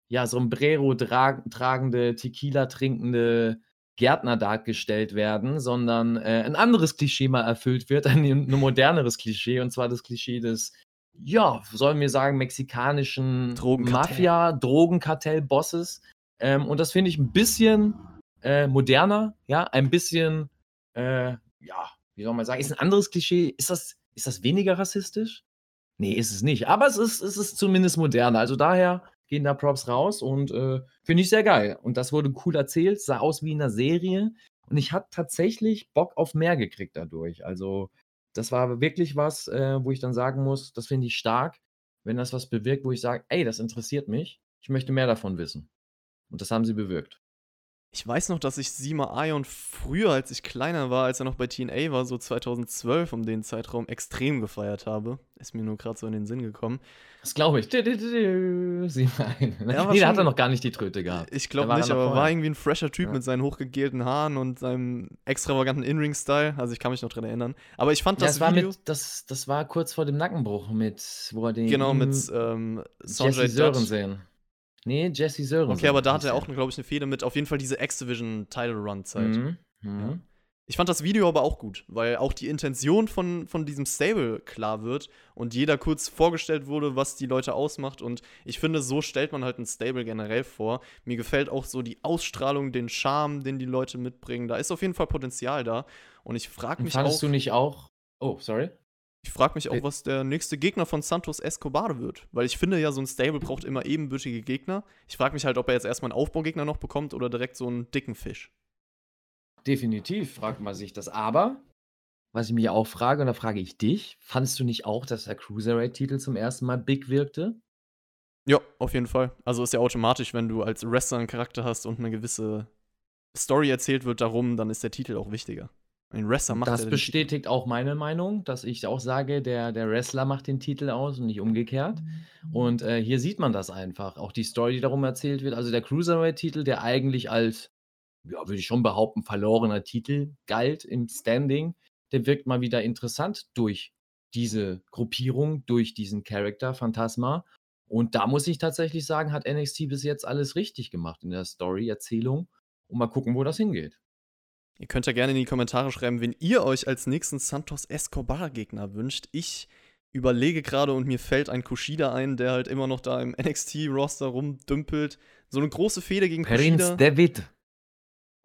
ja, Sombrero tra tragende, Tequila trinkende Gärtner dargestellt werden, sondern äh, ein anderes Klischee mal erfüllt wird, ein, ein moderneres Klischee, und zwar das Klischee des, ja, sollen wir sagen, mexikanischen. Mafia, Drogenkartell-Bosses. Ähm, und das finde ich ein bisschen äh, moderner, ja, ein bisschen, äh, ja, wie soll man sagen, ist ein anderes Klischee. Ist das, ist das weniger rassistisch? Nee, ist es nicht. Aber es ist, es ist zumindest moderner. Also daher gehen da Props raus und äh, finde ich sehr geil. Und das wurde cool erzählt, sah aus wie in einer Serie. Und ich hatte tatsächlich Bock auf mehr gekriegt dadurch. Also, das war wirklich was, äh, wo ich dann sagen muss, das finde ich stark, wenn das was bewirkt, wo ich sage, ey, das interessiert mich. Ich möchte mehr davon wissen. Und das haben sie bewirkt. Ich weiß noch, dass ich Sima Ion früher, als ich kleiner war, als er noch bei TNA war, so 2012 um den Zeitraum extrem gefeiert habe. Ist mir nur gerade so in den Sinn gekommen. Das glaube ich. Du, du, du. Ja, war nee, da hat er noch gar nicht die Tröte gehabt. Ich glaube war nicht, aber war vorher. irgendwie ein fresher Typ Ja. mit seinen hochgegelten Haaren und seinem extravaganten In-Ring-Style. Also ich kann mich noch dran erinnern. Aber ich fand Ja, das das, war Video mit, das, das war kurz vor dem Nackenbruch, mit, wo er den genau mit ähm, Sanjay. Nee, Jesse Sörensen. Okay, aber da hat er auch, glaube ich, eine Fehde mit. Auf jeden Fall diese X-Division-Title-Run-Zeit. Mhm. Mhm. Ja. Ich fand das Video aber auch gut, weil auch die Intention von, von diesem Stable klar wird und jeder kurz vorgestellt wurde, was die Leute ausmacht. Und ich finde, so stellt man halt ein Stable generell vor. Mir gefällt auch so die Ausstrahlung, den Charme, den die Leute mitbringen. Da ist auf jeden Fall Potenzial da. Und ich frage mich fandest auch, du nicht auch. Oh, sorry. Ich frage mich auch, was der nächste Gegner von Santos Escobar wird. Weil ich finde ja, so ein Stable braucht immer ebenbürtige Gegner. Ich frage mich halt, ob er jetzt erstmal einen Aufbaugegner noch bekommt oder direkt so einen dicken Fisch. Definitiv fragt man sich das. Aber, was ich mich auch frage, und da frage ich dich, fandest du nicht auch, dass der Cruiserweight-Titel zum ersten Mal big wirkte? Ja, auf jeden Fall. Also ist ja automatisch, wenn du als Wrestler einen Charakter hast und eine gewisse Story erzählt wird darum, dann ist der Titel auch wichtiger. Ein Wrestler macht Das bestätigt auch meine Meinung, dass ich auch sage, der, der Wrestler macht den Titel aus und nicht umgekehrt. Und äh, hier sieht man das einfach. Auch die Story, die darum erzählt wird. Also der Cruiserweight-Titel, der eigentlich als, ja, würde ich schon behaupten, verlorener Titel galt im Standing, der wirkt mal wieder interessant durch diese Gruppierung, durch diesen Charakter Phantasma. Und da muss ich tatsächlich sagen, hat NXT bis jetzt alles richtig gemacht in der Story-Erzählung. Und mal gucken, wo das hingeht. Ihr könnt ja gerne in die Kommentare schreiben, wenn ihr euch als nächsten Santos Escobar-Gegner wünscht. Ich überlege gerade und mir fällt ein Kushida ein, der halt immer noch da im NXT-Roster rumdümpelt. So eine große Fehde gegen Prinz Kushida David.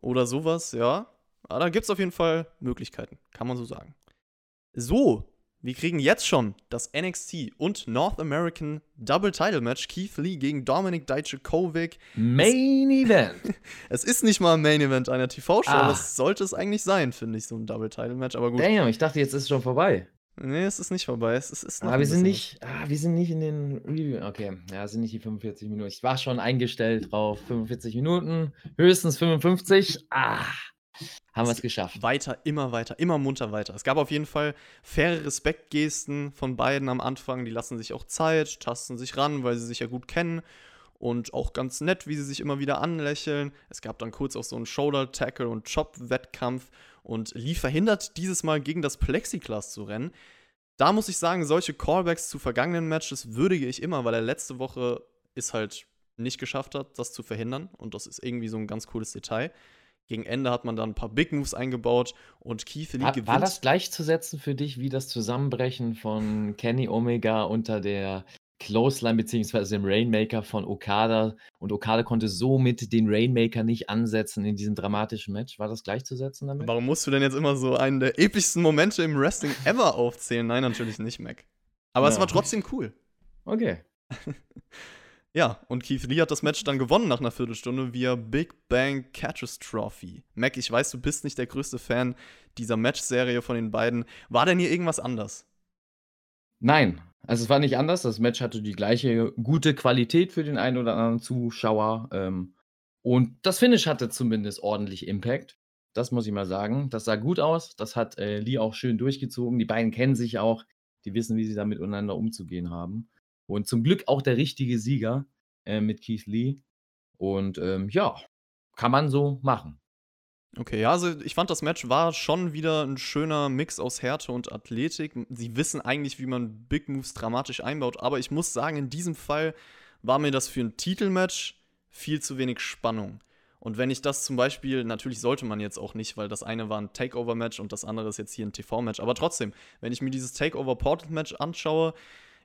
oder sowas, ja. Aber da gibt es auf jeden Fall Möglichkeiten, kann man so sagen. So, wir kriegen jetzt schon das NXT und North American Double Title Match Keith Lee gegen Dominik Dijakovic. Main Event. Es ist nicht mal ein Main Event einer TV-Show, Ah. das sollte es eigentlich sein, finde ich, so ein Double Title Match. Aber gut, Damn, ich dachte, jetzt ist es schon vorbei. nee, es ist nicht vorbei. Es ist, ist noch Aber ein wir sind nicht, ah, wir sind nicht in den Review. Okay, ja, sind nicht die 45 Minuten. Ich war schon eingestellt drauf. 45 Minuten, höchstens 55. Ah, haben wir es geschafft. weiter, immer weiter, immer munter weiter. Es gab auf jeden Fall faire Respektgesten von beiden am Anfang. Die lassen sich auch Zeit, tasten sich ran, weil sie sich ja gut kennen. Und auch ganz nett, wie sie sich immer wieder anlächeln. Es gab dann kurz auch so einen Shoulder-Tackle- und Chop-Wettkampf. Und Lee verhindert dieses Mal gegen das Plexiglas zu rennen. Da muss ich sagen, solche Callbacks zu vergangenen Matches würdige ich immer, weil er letzte Woche es halt nicht geschafft hat, das zu verhindern. Und das ist irgendwie so ein ganz cooles Detail. Gegen Ende hat man dann ein paar Big Moves eingebaut und Keith Lee War, gewinnt. war das gleichzusetzen für dich wie das Zusammenbrechen von Kenny Omega unter der Clothesline beziehungsweise dem Rainmaker von Okada und Okada konnte somit den Rainmaker nicht ansetzen in diesem dramatischen Match? War das gleichzusetzen damit? Warum musst du denn jetzt immer so einen der epischsten Momente im Wrestling ever aufzählen? Nein, natürlich nicht, Mac. Aber es Ja. war trotzdem cool. Okay. Ja, und Keith Lee hat das Match dann gewonnen nach einer Viertelstunde via Big Bang Catastrophe. Mac, ich weiß, du bist nicht der größte Fan dieser Matchserie von den beiden. War denn hier irgendwas anders? Nein, also es war nicht anders. Das Match hatte die gleiche gute Qualität für den einen oder anderen Zuschauer. Ähm, und das Finish hatte zumindest ordentlich Impact. Das muss ich mal sagen. Das sah gut aus. Das hat äh, Lee auch schön durchgezogen. Die beiden kennen sich auch. Die wissen, wie sie da miteinander umzugehen haben. Und zum Glück auch der richtige Sieger äh, mit Keith Lee. Und ähm, ja, kann man so machen. Okay, ja, also ich fand, das Match war schon wieder ein schöner Mix aus Härte und Athletik. Sie wissen eigentlich, wie man Big Moves dramatisch einbaut, aber ich muss sagen, in diesem Fall war mir das für ein Titelmatch viel zu wenig Spannung. Und wenn ich das zum Beispiel, natürlich sollte man jetzt auch nicht, weil das eine war ein Takeover-Match und das andere ist jetzt hier ein TV-Match, aber trotzdem, wenn ich mir dieses Takeover-Portal-Match anschaue,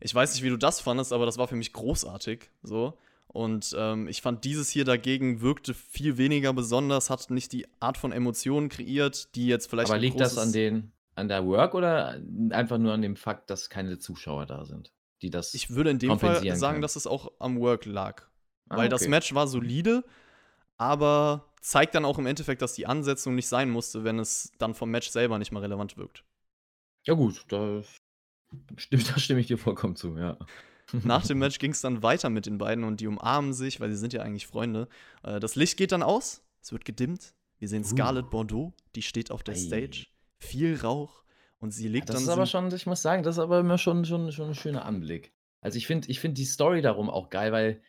ich weiß nicht, wie du das fandest, aber das war für mich großartig, so. Und ähm, ich fand, dieses hier dagegen wirkte viel weniger besonders, hat nicht die Art von Emotionen kreiert, die jetzt vielleicht. Aber liegt das an den an der Work oder einfach nur an dem Fakt, dass keine Zuschauer da sind, die das Ich würde in dem Fall sagen, können? dass es auch am Work lag. Ah, weil das okay. Match war solide, aber zeigt dann auch im Endeffekt, dass die Ansetzung nicht sein musste, wenn es dann vom Match selber nicht mal relevant wirkt. Ja gut, da stimme, da stimme ich dir vollkommen zu, ja. Nach dem Match ging es dann weiter mit den beiden und die umarmen sich, weil sie sind ja eigentlich Freunde. Äh, das Licht geht dann aus, es wird gedimmt. Wir sehen Uh. Scarlett Bordeaux, die steht auf der. Stage. Viel Rauch und sie legt Das dann ist aber schon, ich muss sagen, das ist aber immer schon, schon, schon ein schöner Anblick. Also ich finde ich find die Story darum auch geil, weil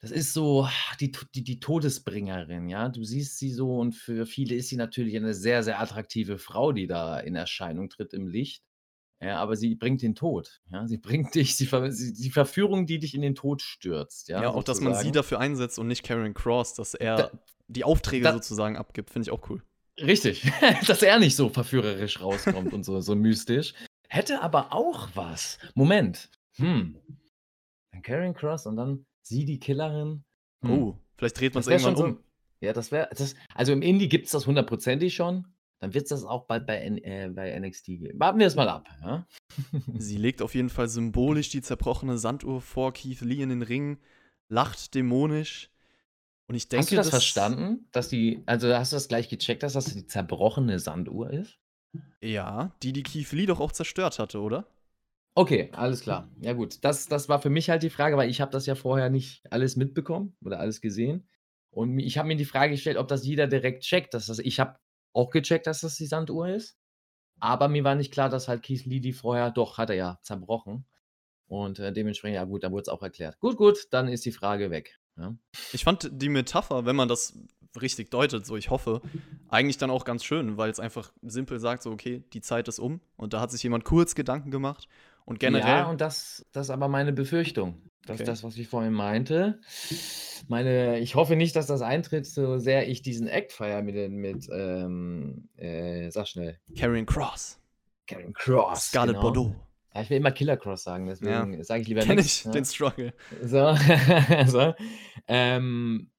das ist so die, die, die Todesbringerin, ja. Du siehst sie so und für viele ist sie natürlich eine sehr, sehr attraktive Frau, die da in Erscheinung tritt im Licht. Ja, aber sie bringt den Tod. Ja, sie bringt dich, sie, ver sie, die Verführung, die dich in den Tod stürzt. Ja, Ja, auch, dass man sie dafür einsetzt und nicht Karen Cross, dass er Da- die Aufträge da- sozusagen abgibt, finde ich auch cool. Richtig, dass er nicht so verführerisch rauskommt und so, so mystisch. Hätte aber auch was. Moment. Hm. Dann Karen Cross und dann sie die Killerin. Hm. Oh, vielleicht dreht man es irgendwann um. so. Ja, das wäre. Das, also im Indie gibt es das hundertprozentig schon. Dann wird es das auch bald bei, äh, bei NXT geben. Warten wir es mal ab. Ja? Sie legt auf jeden Fall symbolisch die zerbrochene Sanduhr vor Keith Lee in den Ring, lacht dämonisch. Und ich denke, Hast du das, verstanden? Dass die, also hast du das gleich gecheckt, dass das die zerbrochene Sanduhr ist? Ja, die die Keith Lee doch auch zerstört hatte, oder? Okay, alles klar. Ja gut, das, das war für mich halt die Frage, weil ich habe das ja vorher nicht alles mitbekommen oder alles gesehen. Und ich habe mir die Frage gestellt, ob das jeder direkt checkt. Dass das, ich habe auch gecheckt, dass das die Sanduhr ist. Aber mir war nicht klar, dass halt Keith Lee die vorher, doch, hat er ja zerbrochen. Und äh, dementsprechend, ja gut, dann wurde es auch erklärt. Gut, gut, dann ist die Frage weg. Ja. Ich fand die Metapher, wenn man das richtig deutet, so ich hoffe, eigentlich dann auch ganz schön, weil es einfach simpel sagt, so okay, die Zeit ist um und da hat sich jemand kurz Gedanken gemacht und generell. Ja, und das, das ist aber meine Befürchtung. Das Okay. ist das, was ich vorhin meinte. Meine, ich hoffe nicht, dass das eintritt, so sehr ich diesen Act feier mit, mit ähm, äh, sag schnell, Karrion Cross, Karen Cross. Scarlett genau. Bordeaux. Ja, ich will immer Killer Cross sagen, deswegen sage ich lieber Kenn nichts, ich, ne? den Struggle. So, so. Ähm,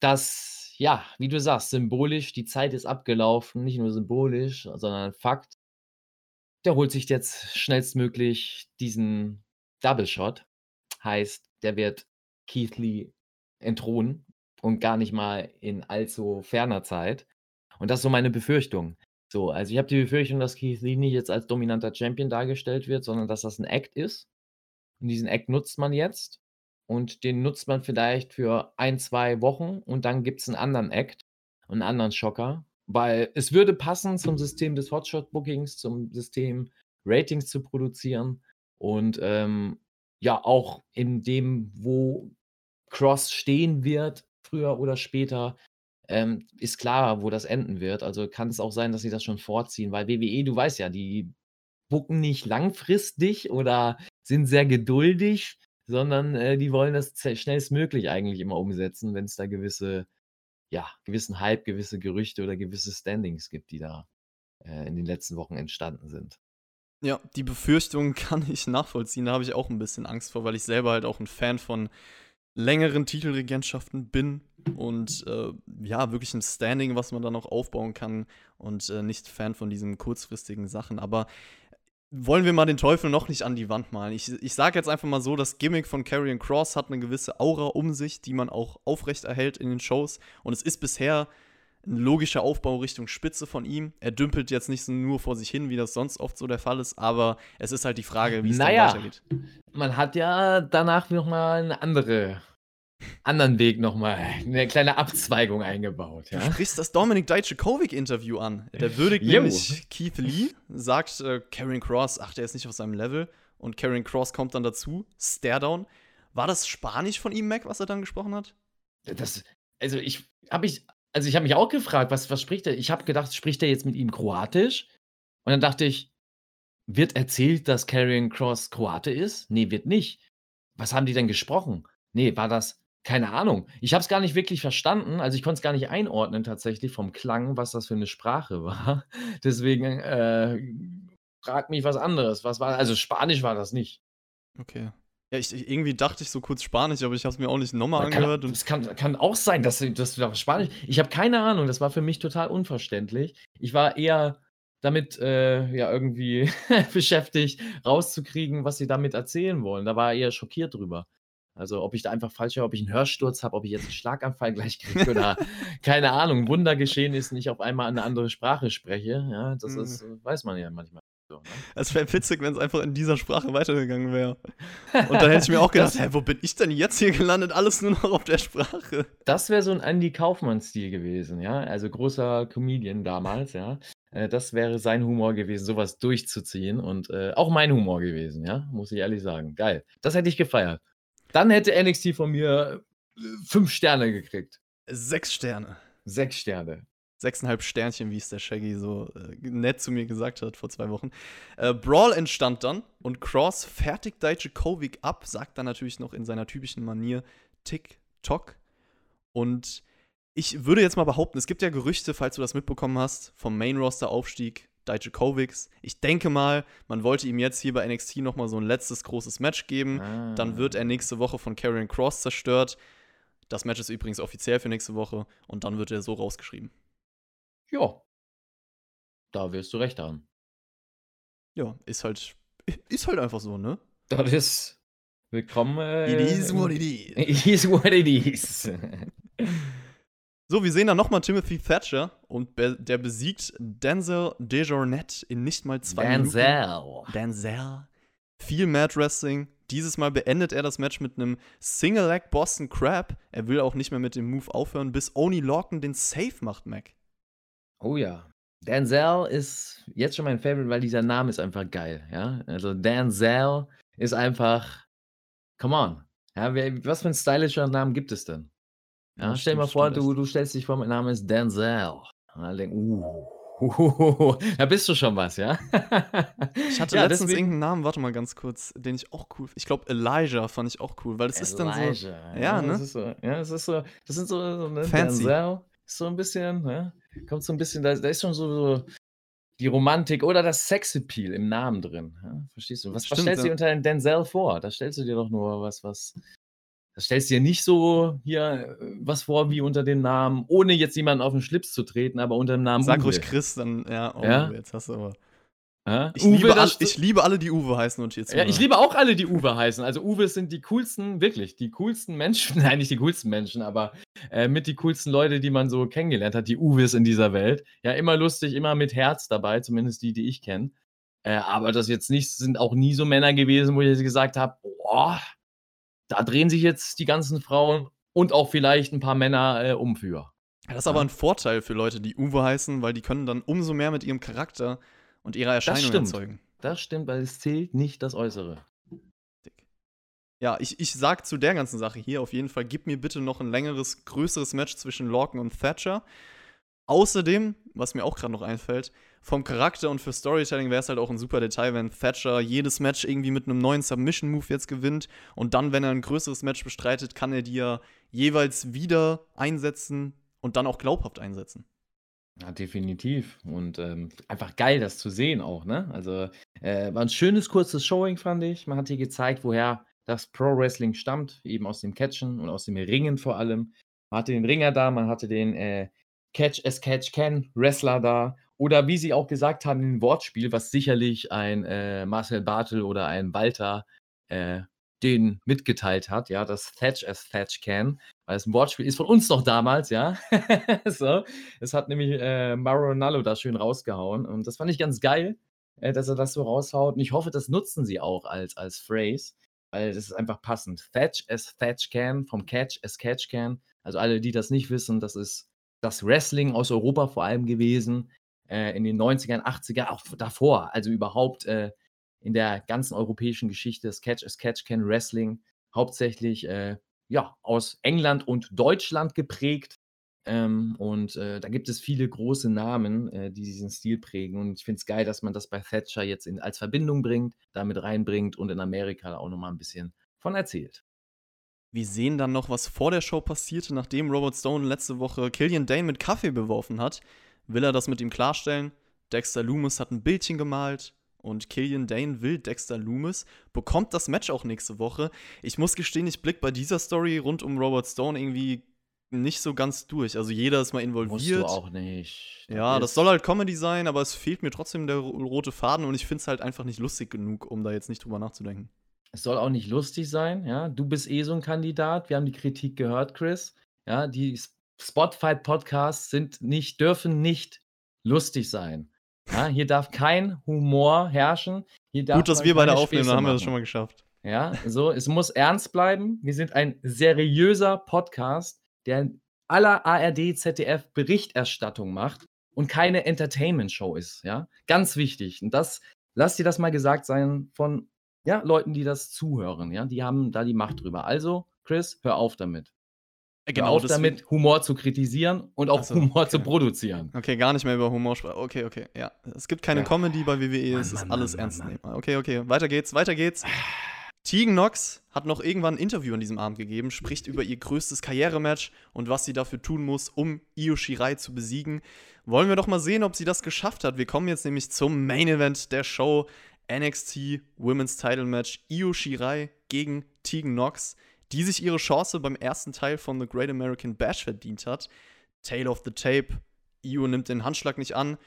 das, ja, wie du sagst, symbolisch, die Zeit ist abgelaufen, nicht nur symbolisch, sondern Fakt. Der holt sich jetzt schnellstmöglich diesen Double Shot. Heißt, der wird Keith Lee entthronen und gar nicht mal in allzu ferner Zeit. Und das ist so meine Befürchtung. So, also ich habe die Befürchtung, dass Keith Lee nicht jetzt als dominanter Champion dargestellt wird, sondern dass das ein Act ist. Und diesen Act nutzt man jetzt. Und den nutzt man vielleicht für ein, zwei Wochen und dann gibt es einen anderen Act, einen anderen Schocker. Weil es würde passen zum System des Hotshot-Bookings, zum System Ratings zu produzieren. Und ähm, ja, auch in dem, wo Cross stehen wird, früher oder später, ähm, ist klar, wo das enden wird. Also kann es auch sein, dass sie das schon vorziehen, weil WWE, du weißt ja, die bucken nicht langfristig oder sind sehr geduldig, sondern äh, die wollen das schnellstmöglich eigentlich immer umsetzen, wenn es da gewisse, ja, gewissen Hype, gewisse Gerüchte oder gewisse Standings gibt, die da äh, in den letzten Wochen entstanden sind. Ja, die Befürchtung kann ich nachvollziehen. Da habe ich auch ein bisschen Angst vor, weil ich selber halt auch ein Fan von längeren Titelregentschaften bin und äh, ja, wirklich ein Standing, was man dann auch aufbauen kann und äh, nicht Fan von diesen kurzfristigen Sachen. Aber wollen wir mal den Teufel noch nicht an die Wand malen? Ich, ich sage jetzt einfach mal so, das Gimmick von Karrion Cross hat eine gewisse Aura um sich, die man auch aufrechterhält in den Shows. Und es ist bisher ein logischer Aufbau Richtung Spitze von ihm. Er dümpelt jetzt nicht so nur vor sich hin, wie das sonst oft so der Fall ist, aber es ist halt die Frage, wie es Naja. dann weitergeht. Man hat ja danach nochmal einen andere, anderen Weg nochmal, eine kleine Abzweigung eingebaut. Du Ja? sprichst das Dominik Dijakovic-Interview an. Der würdigt nämlich Keith Lee, sagt äh, Karrion Cross, ach, der ist nicht auf seinem Level. Und Karrion Cross kommt dann dazu, Staredown. War das Spanisch von ihm, Mac, was er dann gesprochen hat? Das, also ich habe ich, also ich habe mich auch gefragt, was, was spricht er? Ich habe gedacht, spricht er jetzt mit ihm Kroatisch? Und dann dachte ich, wird erzählt, dass Karrion Cross Kroate ist? Nee, wird nicht. Was haben die denn gesprochen? Nee, war das, keine Ahnung. Ich habe es gar nicht wirklich verstanden. Also ich konnte es gar nicht einordnen tatsächlich vom Klang, was das für eine Sprache war. Deswegen äh, frag mich was anderes. Was war, also Spanisch war das nicht. Okay. Ja, ich, ich, irgendwie dachte ich so kurz Spanisch, aber ich habe es mir auch nicht nochmal kann, angehört. Und das kann, kann auch sein, dass das das Spanisch. Ich habe keine Ahnung, das war für mich total unverständlich. Ich war eher damit äh, ja irgendwie beschäftigt, rauszukriegen, was sie damit erzählen wollen. Da war er eher schockiert drüber. Also, ob ich da einfach falsch höre, ob ich einen Hörsturz habe, ob ich jetzt einen Schlaganfall gleich kriege oder keine Ahnung, Wunder geschehen ist, nicht auf einmal eine andere Sprache spreche. Ja, das Mhm. ist, äh, weiß man ja manchmal. So, ne? es wäre witzig, wenn es einfach in dieser Sprache weitergegangen wäre. Und dann hätte ich mir auch gedacht, Das- hä, wo bin ich denn jetzt hier gelandet? Alles nur noch auf der Sprache. Das wäre so ein Andy Kaufmann-Stil gewesen, ja. Also großer Comedian damals, ja. Äh, Das wäre sein Humor gewesen, sowas durchzuziehen und äh, auch mein Humor gewesen, ja, muss ich ehrlich sagen. Geil. Das hätte ich gefeiert. Dann hätte NXT von mir äh, fünf Sterne gekriegt. Sechs Sterne. Sechs Sterne. Sechseinhalb Sternchen, wie es der Shaggy so äh, nett zu mir gesagt hat vor zwei Wochen. Äh, Brawl entstand dann und Cross fertigt Dijakovic ab, sagt dann natürlich noch in seiner typischen Manier Tick-Tock. Und ich würde jetzt mal behaupten, es gibt ja Gerüchte, falls du das mitbekommen hast, vom Main-Roster-Aufstieg Dijakovics. Ich denke mal, man wollte ihm jetzt hier bei NXT nochmal so ein letztes großes Match geben. Ah. Dann wird er nächste Woche von Karrion Cross zerstört. Das Match ist übrigens offiziell für nächste Woche und dann wird er so rausgeschrieben. Ja. Da wirst du recht haben. Ja, ist halt, ist halt einfach so, ne? Das ist. Willkommen. Äh, It is what it is. It is what it is. So, wir sehen dann nochmal Timothy Thatcher und be der besiegt Denzel Desjardins in nicht mal zwei Minuten. Denzel. Denzel. Viel Mad Wrestling. Dieses Mal beendet er das Match mit einem Single Leg Boston Crab. Er will auch nicht mehr mit dem Move aufhören, bis Oni Lorcan den Save macht, Mac. Oh ja. Denzel ist jetzt schon mein Favorite, weil dieser Name ist einfach geil, ja. Also Denzel ist einfach, come on. Ja, wer, was für ein stylischer Namen gibt es denn? Ja, stell dir mal vor, du, du stellst dich vor, mein Name ist Denzel. Und dann denk, uh, da bist du schon was, ja? Ich hatte ja, letztens irgendeinen Namen, warte mal ganz kurz, den ich auch cool Ich glaube, Elijah fand ich auch cool, weil das ist dann so. Elijah, Ja, ne? Das ist so, ja, das ist so, das sind so, so ne, Fancy. Denzel so ein bisschen, ja, kommt so ein bisschen, da, da ist schon so, so die Romantik oder das Sexappeal im Namen drin. Ja? Verstehst du? Was, was Stimmt, stellst du dir ja. unter einem Denzel vor? Da stellst du dir doch nur was, was. Da stellst du dir nicht so hier äh, was vor wie unter dem Namen, ohne jetzt jemanden auf den Schlips zu treten, aber unter dem Namen Sag Uwe. ruhig Chris, dann, ja, oh, Ja? jetzt hast du aber. Ja? Ich, Uwe, liebe, das all, ich liebe alle, die Uwe heißen und jetzt. Ja, ich liebe auch alle, die Uwe heißen. Also Uwe sind die coolsten, wirklich, die coolsten Menschen. Nein, nicht die coolsten Menschen, aber äh, mit die coolsten Leute, die man so kennengelernt hat, die Uwes in dieser Welt. Ja, immer lustig, immer mit Herz dabei, zumindest die, die ich kenne. Äh, aber das jetzt nicht, sind auch nie so Männer gewesen, wo ich gesagt habe, boah, da drehen sich jetzt die ganzen Frauen und auch vielleicht ein paar Männer äh, um für. Das ist aber ein Vorteil für Leute, die Uwe heißen, weil die können dann umso mehr mit ihrem Charakter und ihrer Erscheinung erzeugen. Das stimmt, weil es zählt nicht das Äußere. Ja, ich, ich sag zu der ganzen Sache hier auf jeden Fall, gib mir bitte noch ein längeres, größeres Match zwischen Lorcan und Thatcher. Außerdem, was mir auch gerade noch einfällt, vom Charakter und für Storytelling wäre es halt auch ein super Detail, wenn Thatcher jedes Match irgendwie mit einem neuen Submission-Move jetzt gewinnt und dann, wenn er ein größeres Match bestreitet, kann er die ja jeweils wieder einsetzen und dann auch glaubhaft einsetzen. Ja, definitiv. Und ähm, einfach geil, das zu sehen auch, ne? Also, äh, war ein schönes, kurzes Showing, fand ich. Man hat hier gezeigt, woher das Pro-Wrestling stammt, eben aus dem Catchen und aus dem Ringen vor allem. Man hatte den Ringer da, man hatte den äh, Catch as Catch Can Wrestler da. Oder wie sie auch gesagt haben, ein Wortspiel, was sicherlich ein äh, Marcel Bartel oder ein Walter äh, den mitgeteilt hat, ja, das Thatch as Thatch Can, weil es ein Wortspiel ist von uns noch damals, ja. so. Es hat nämlich äh, Maronallo da schön rausgehauen und das fand ich ganz geil, äh, dass er das so raushaut. Und ich hoffe, das nutzen sie auch als, als Phrase, weil das ist einfach passend. Thatch as Thatch Can, vom Catch as Catch Can. Also alle, die das nicht wissen, das ist das Wrestling aus Europa vor allem gewesen, äh, in den 90ern, 80er, auch davor, also überhaupt äh, in der ganzen europäischen Geschichte, das Catch as Catch Can Wrestling, hauptsächlich äh, ja, aus England und Deutschland geprägt. Ähm, und äh, da gibt es viele große Namen, äh, die diesen Stil prägen. Und ich finde es geil, dass man das bei Thatcher jetzt in, als Verbindung bringt, damit reinbringt und in Amerika auch nochmal ein bisschen von erzählt. Wir sehen dann noch, was vor der Show passierte, nachdem Robert Stone letzte Woche Killian Dane mit Kaffee beworfen hat. Will er das mit ihm klarstellen? Dexter Loomis hat ein Bildchen gemalt und Killian Dane will Dexter Loomis, bekommt das Match auch nächste Woche. Ich muss gestehen, ich blick bei dieser Story rund um Robert Stone irgendwie nicht so ganz durch. Also jeder ist mal Musst involviert. du auch nicht. Ja, das soll halt Comedy sein, aber es fehlt mir trotzdem der ro- rote Faden und ich finde es halt einfach nicht lustig genug, um da jetzt nicht drüber nachzudenken. Es soll auch nicht lustig sein, ja. Du bist eh so ein Kandidat. Wir haben die Kritik gehört, Chris. Ja, die S- Spotfight-Podcasts sind nicht, dürfen nicht lustig sein. Ja, hier darf kein Humor herrschen. Hier darf Gut, dass wir beide aufnehmen, dann haben wir das schon mal geschafft. Ja, so, es muss ernst bleiben. Wir sind ein seriöser Podcast, der in aller ARD, ZDF Berichterstattung macht und keine Entertainment-Show ist. Ja, ganz wichtig. Und das, lass dir das mal gesagt sein von ja, Leuten, die das zuhören. Ja, die haben da die Macht drüber. Also, Chris, hör auf damit. Äh, Genau, auf damit, Humor zu kritisieren und auch so, Humor zu okay. produzieren. Okay, gar nicht mehr über Humor sprechen. Okay, okay, ja. Es gibt keine Ja. Comedy bei WWE, Mann, es ist Mann, alles Mann, ernst nehmen. Okay, okay, weiter geht's, weiter geht's. Tegan Knox hat noch irgendwann ein Interview an diesem Abend gegeben, spricht über ihr größtes Karrierematch und was sie dafür tun muss, um Io Shirai zu besiegen. Wollen wir doch mal sehen, ob sie das geschafft hat. Wir kommen jetzt nämlich zum Main Event der Show. NXT Women's Title Match Io Shirai gegen Tegan Knox, die sich ihre Chance beim ersten Teil von The Great American Bash verdient hat. Tale of the Tape. Io nimmt den Handschlag nicht an.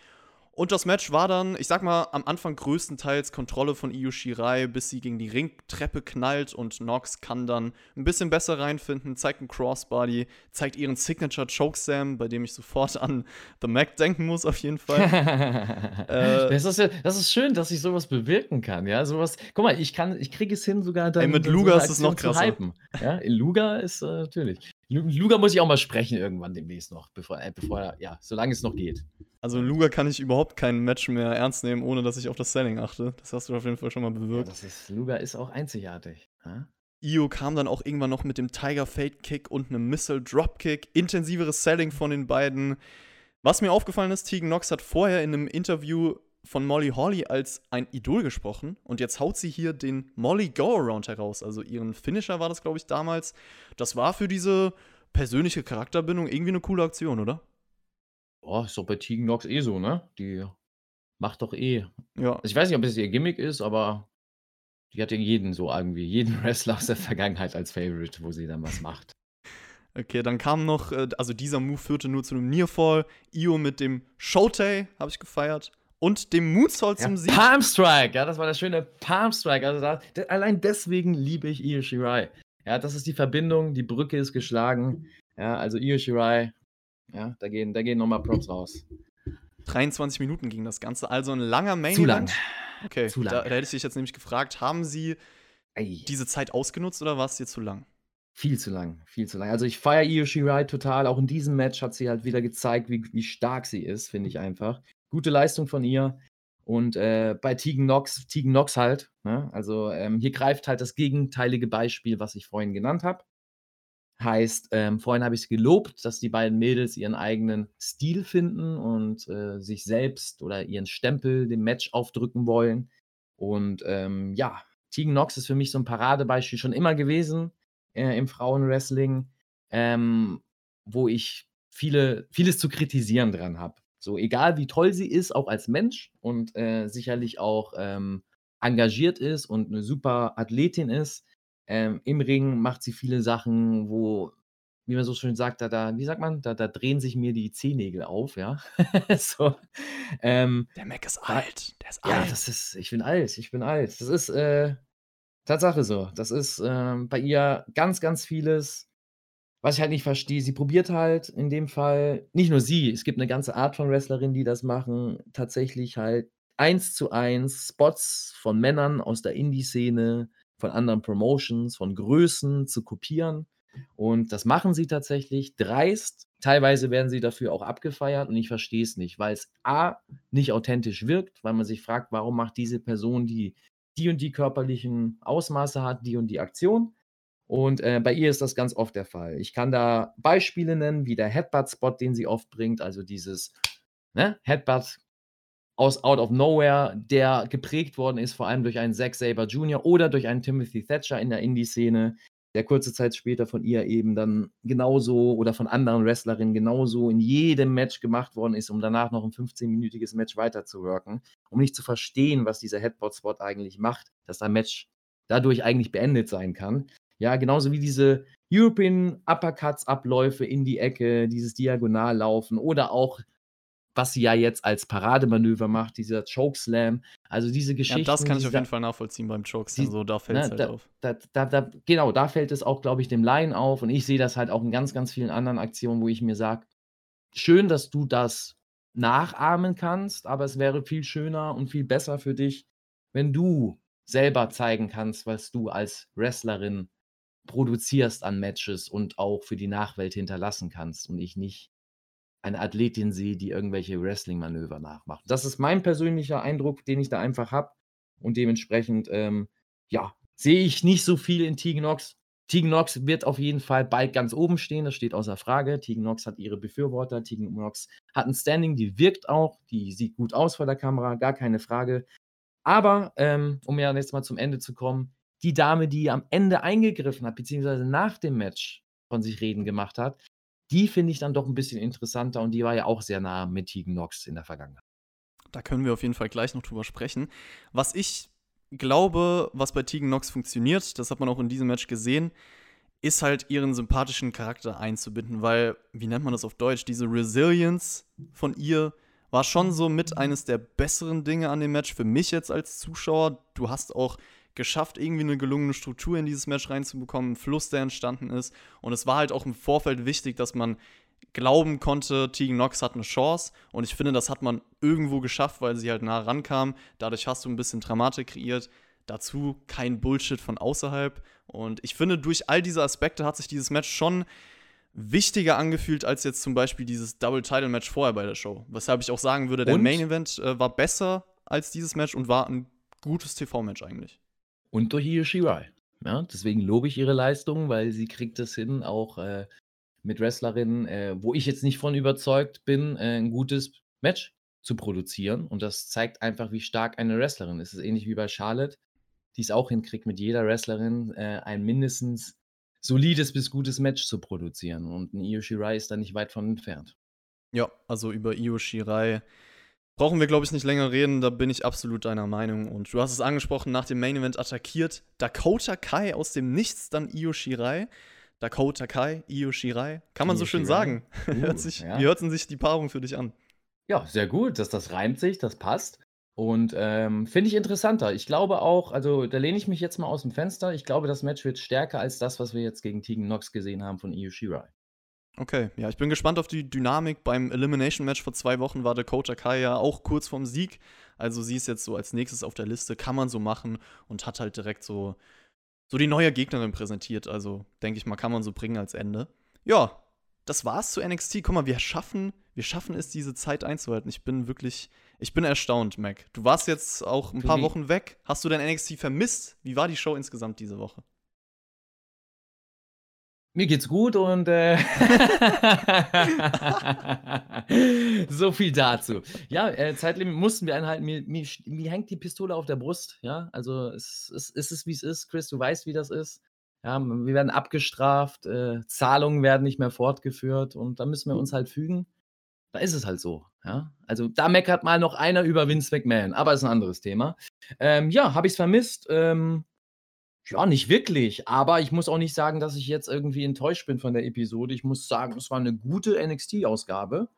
Und das Match war dann, ich sag mal, am Anfang größtenteils Kontrolle von Io Shirai, bis sie gegen die Ringtreppe knallt und Nox kann dann ein bisschen besser reinfinden, zeigt einen Crossbody, zeigt ihren Signature Chokeslam, bei dem ich sofort an The Mac denken muss, auf jeden Fall. Äh, das, ist ja, das ist schön, dass ich sowas bewirken kann, ja. Sowas. Guck mal, ich kann, ich kriege es hin, sogar dann. Ey, mit Luga ist es noch krasser. hypen. Ja, in Luga ist äh, natürlich. Lu- Luga muss ich auch mal sprechen irgendwann demnächst noch, bevor, äh, bevor er- ja, solange es noch geht. Also Luga kann ich überhaupt kein Match mehr ernst nehmen, ohne dass ich auf das Selling achte. Das hast du auf jeden Fall schon mal Ja, bewirkt. das ist, Luga ist auch einzigartig. Ja? Io kam dann auch irgendwann noch mit dem Tiger Fate Kick und einem Missile Dropkick. Intensiveres Selling von den beiden. Was mir aufgefallen ist, Tegan Knox hat vorher in einem Interview von Molly Holly als ein Idol gesprochen und jetzt haut sie hier den Molly Go-Around heraus. Also ihren Finisher war das, glaube ich, damals. Das war für diese persönliche Charakterbindung irgendwie eine coole Aktion, oder? Boah, ist doch bei Tegan Knox eh so, ne? Die macht doch eh. Ja. Also ich weiß nicht, ob es ihr Gimmick ist, aber die hat ja jeden so irgendwie, jeden Wrestler aus der Vergangenheit als Favorite, wo sie dann was macht. Okay, dann kam noch, äh, also dieser Move führte nur zu einem Nearfall. Io mit dem Showtay, habe ich gefeiert. Und dem Moonsault zum Ja, Sieg. Palm Strike, ja, das war der schöne Palm Strike. Also da, allein deswegen liebe ich Io Shirai. Ja, das ist die Verbindung, die Brücke ist geschlagen. Ja, also Io Shirai, ja, da gehen, da gehen nochmal Props raus. 23 Minuten ging das Ganze, also ein langer Main Zu lang. Okay, Zu Da, lang. da hätte ich dich jetzt nämlich gefragt, haben sie Ey, diese Zeit ausgenutzt oder war es dir zu lang? viel zu lang, viel zu lang. Also ich feiere Io Shirai total. Auch in diesem Match hat sie halt wieder gezeigt, wie, wie stark sie ist, finde ich einfach. Gute Leistung von ihr. Und äh, bei Tegan Knox, Tegan Knox halt. Ne? Also ähm, hier greift halt das gegenteilige Beispiel, was ich vorhin genannt habe. Heißt, ähm, vorhin habe ich es gelobt, dass die beiden Mädels ihren eigenen Stil finden und äh, sich selbst oder ihren Stempel dem Match aufdrücken wollen. Und ähm, ja, Tegan Knox ist für mich so ein Paradebeispiel schon immer gewesen äh, im Frauenwrestling, ähm, wo ich viele, vieles zu kritisieren dran habe. So, egal wie toll sie ist, auch als Mensch und äh, sicherlich auch ähm, engagiert ist und eine super Athletin ist. Ähm, Im Ring macht sie viele Sachen, wo, wie man so schön sagt, da, da wie sagt man, da, da drehen sich mir die Zehennägel auf, ja. so, ähm, Der Mac ist alt. Der ist ja, alt. das ist, ich bin alt, ich bin alt. Das ist äh, Tatsache so. Das ist ähm, bei ihr ganz, ganz vieles, was ich halt nicht verstehe. Sie probiert halt in dem Fall, nicht nur sie, es gibt eine ganze Art von Wrestlerinnen, die das machen, tatsächlich halt eins zu eins Spots von Männern aus der Indie-Szene, von anderen Promotions, von Größen zu kopieren. Und das machen sie tatsächlich dreist. Teilweise werden sie dafür auch abgefeiert und ich verstehe es nicht, weil es A, nicht authentisch wirkt, weil man sich fragt, warum macht diese Person, die die und die körperlichen Ausmaße hat, die und die Aktion. Und äh, bei ihr ist das ganz oft der Fall. Ich kann da Beispiele nennen, wie der Headbutt-Spot, den sie oft bringt, also dieses ne, Headbutt aus Out of Nowhere, der geprägt worden ist, vor allem durch einen Zack Saber Jr. oder durch einen Timothy Thatcher in der Indie-Szene, der kurze Zeit später von ihr eben dann genauso oder von anderen Wrestlerinnen genauso in jedem Match gemacht worden ist, um danach noch ein 15-minütiges Match weiterzuworken, um nicht zu verstehen, was dieser Headbutt-Spot eigentlich macht, dass ein Match dadurch eigentlich beendet sein kann. Ja, genauso wie diese European Uppercuts-Abläufe in die Ecke, dieses Diagonallaufen oder auch, was sie ja jetzt als Parademanöver macht, dieser Chokeslam. Also diese Ja, Geschichten. das kann ich auf jeden Fall nachvollziehen beim Chokes. die- Also da fällt es ne, halt da, auf. Da, da, da, genau, da fällt es auch, glaube ich, dem Laien auf. Und ich sehe das halt auch in ganz, ganz vielen anderen Aktionen, wo ich mir sage, schön, dass du das nachahmen kannst, aber es wäre viel schöner und viel besser für dich, wenn du selber zeigen kannst, was du als Wrestlerin produzierst an Matches und auch für die Nachwelt hinterlassen kannst und ich nicht eine Athletin sehe, die irgendwelche Wrestling-Manöver nachmacht. Das ist mein persönlicher Eindruck, den ich da einfach habe. Und dementsprechend, ähm, ja, sehe ich nicht so viel in Tegan Knox. Tegan Knox wird auf jeden Fall bald ganz oben stehen, das steht außer Frage. Tegan Knox hat ihre Befürworter, Tegan Knox hat ein Standing, die wirkt auch, die sieht gut aus vor der Kamera, gar keine Frage. Aber, ähm, um ja jetzt mal zum Ende zu kommen, die Dame, die am Ende eingegriffen hat, beziehungsweise nach dem Match von sich reden gemacht hat, die finde ich dann doch ein bisschen interessanter und die war ja auch sehr nah mit Tegan Knox in der Vergangenheit. Da können wir auf jeden Fall gleich noch drüber sprechen. Was ich glaube, was bei Tegan Knox funktioniert, das hat man auch in diesem Match gesehen, ist halt ihren sympathischen Charakter einzubinden, weil, wie nennt man das auf Deutsch, diese Resilience von ihr war schon so mit eines der besseren Dinge an dem Match für mich jetzt als Zuschauer. Du hast auch geschafft, irgendwie eine gelungene Struktur in dieses Match reinzubekommen, einen Fluss, der entstanden ist. Und es war halt auch im Vorfeld wichtig, dass man glauben konnte, Tegan Knox hat eine Chance. Und ich finde, das hat man irgendwo geschafft, weil sie halt nah rankam. Dadurch hast du ein bisschen Dramatik kreiert. Dazu kein Bullshit von außerhalb. Und ich finde, durch all diese Aspekte hat sich dieses Match schon wichtiger angefühlt als jetzt zum Beispiel dieses Double-Title-Match vorher bei der Show. Weshalb ich auch sagen würde, der Main-Event äh, war besser als dieses Match und war ein gutes TV-Match eigentlich. Und durch Io Shirai. Ja, deswegen lobe ich ihre Leistung, weil sie kriegt es hin, auch äh, mit Wrestlerinnen, äh, wo ich jetzt nicht von überzeugt bin, äh, ein gutes Match zu produzieren. Und das zeigt einfach, wie stark eine Wrestlerin ist. Es ist ähnlich wie bei Charlotte, die es auch hinkriegt, mit jeder Wrestlerin äh, ein mindestens solides bis gutes Match zu produzieren. Und ein Io Shirai ist da nicht weit von entfernt. Ja, also über Io Shirai brauchen wir, glaube ich, nicht länger reden. Da bin ich absolut deiner Meinung. Und du hast es angesprochen, nach dem Main Event attackiert Dakota Kai aus dem Nichts dann Io Shirai. Dakota Kai, Io Shirai. Kann man Io so schön Shirai. sagen. Uh, hört sich, ja. Wie hörten sich die Paarung für dich an? Ja, sehr gut. Das, das reimt sich, das passt. Und ähm, finde ich interessanter. Ich glaube auch, also da lehne ich mich jetzt mal aus dem Fenster. Ich glaube, das Match wird stärker als das, was wir jetzt gegen Tegan Nox gesehen haben von Io Shirai. Okay, ja, ich bin gespannt auf die Dynamik. Beim Elimination Match vor zwei Wochen war Dakota Kai ja auch kurz vorm Sieg. Also sie ist jetzt so als nächstes auf der Liste, kann man so machen und hat halt direkt so, so die neue Gegnerin präsentiert. Also denke ich mal, kann man so bringen als Ende. Ja, das war's zu NXT. Guck mal, wir schaffen, wir schaffen es, diese Zeit einzuhalten. Ich bin wirklich, ich bin erstaunt, Mac. Du warst jetzt auch ein paar Wochen weg. Hast du dein NXT vermisst? Wie war die Show insgesamt diese Woche? Mir geht's gut und äh so viel dazu. Ja, äh, Zeitlimit mussten wir einhalten. Mir, mir, mir, hängt die Pistole auf der Brust. Ja, also es, es, es ist, wie es ist. Chris, du weißt, wie das ist. Ja, wir werden abgestraft, äh, Zahlungen werden nicht mehr fortgeführt und da müssen wir uns halt fügen. Da ist es halt so. Ja? Also da meckert mal noch einer über Vince McMahon, aber ist ein anderes Thema. Ähm, ja, habe ich es vermisst. Ähm, ja, nicht wirklich, aber ich muss auch nicht sagen, dass ich jetzt irgendwie enttäuscht bin von der Episode. Ich muss sagen, es war eine gute NXT-Ausgabe.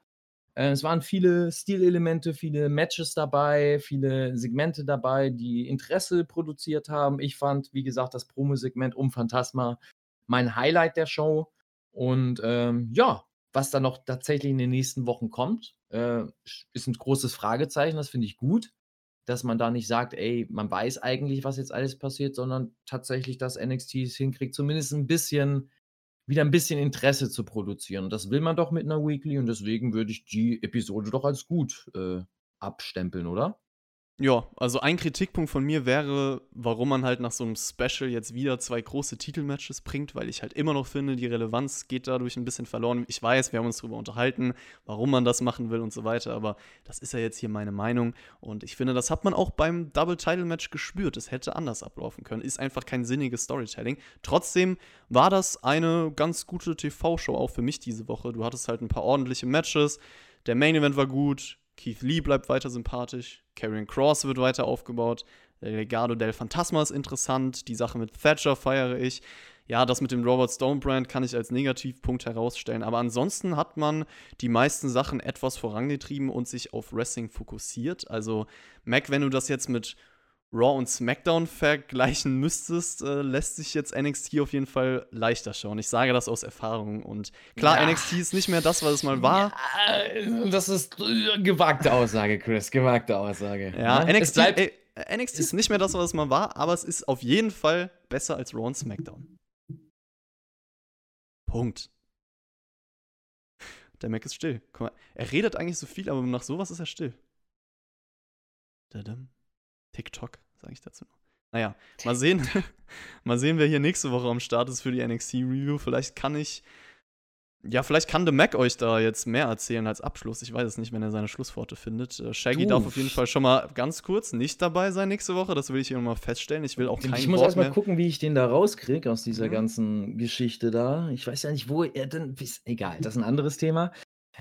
Äh, es waren viele Stilelemente, viele Matches dabei, viele Segmente dabei, die Interesse produziert haben. Ich fand, wie gesagt, das Promo-Segment um Phantasma mein Highlight der Show. Und ähm, ja, was dann noch tatsächlich in den nächsten Wochen kommt, äh, ist ein großes Fragezeichen. Das finde ich gut dass man da nicht sagt, ey, man weiß eigentlich, was jetzt alles passiert, sondern tatsächlich, dass NXT es hinkriegt, zumindest ein bisschen, wieder ein bisschen Interesse zu produzieren. Und das will man doch mit einer Weekly und deswegen würde ich die Episode doch als gut äh, abstempeln, oder? Ja, also ein Kritikpunkt von mir wäre, warum man halt nach so einem Special jetzt wieder zwei große Titelmatches bringt, weil ich halt immer noch finde, die Relevanz geht dadurch ein bisschen verloren. Ich weiß, wir haben uns darüber unterhalten, warum man das machen will und so weiter, aber das ist ja jetzt hier meine Meinung und ich finde, das hat man auch beim Double Title Match gespürt. Es hätte anders ablaufen können. Ist einfach kein sinniges Storytelling. Trotzdem war das eine ganz gute TV-Show auch für mich diese Woche. Du hattest halt ein paar ordentliche Matches. Der Main Event war gut, Keith Lee bleibt weiter sympathisch. Karrion Cross wird weiter aufgebaut. Legado del Phantasma ist interessant. Die Sache mit Thatcher feiere ich. Ja, das mit dem Robert Stone Brand kann ich als Negativpunkt herausstellen. Aber ansonsten hat man die meisten Sachen etwas vorangetrieben und sich auf Wrestling fokussiert. Also, Mac, wenn du das jetzt mit Raw und SmackDown vergleichen müsstest, äh, lässt sich jetzt NXT auf jeden Fall leichter schauen. Ich sage das aus Erfahrung. Und klar, ja. NXT ist nicht mehr das, was es mal war. Ja, das ist gewagte Aussage, Chris. Gewagte Aussage. Ja, ja? NXT, ey, NXT ist nicht mehr das, was es mal war, aber es ist auf jeden Fall besser als Raw und SmackDown. Punkt. Der Mac ist still. Er redet eigentlich so viel, aber nach sowas ist er still. Dadam. TikTok, sage ich dazu noch. Naja, mal sehen, mal sehen, wer hier nächste Woche am Start ist für die NXT-Review. Vielleicht kann ich ja, vielleicht kann The Mac euch da jetzt mehr erzählen als Abschluss. Ich weiß es nicht, wenn er seine Schlussworte findet. Äh, Shaggy Du. darf auf jeden Fall schon mal ganz kurz nicht dabei sein nächste Woche. Das will ich hier nochmal feststellen. Ich will auch kein Ich muss erstmal gucken, wie ich den da rauskriege aus dieser Mhm. ganzen Geschichte da. Ich weiß ja nicht, wo er denn. Ist, egal, das ist ein anderes Thema.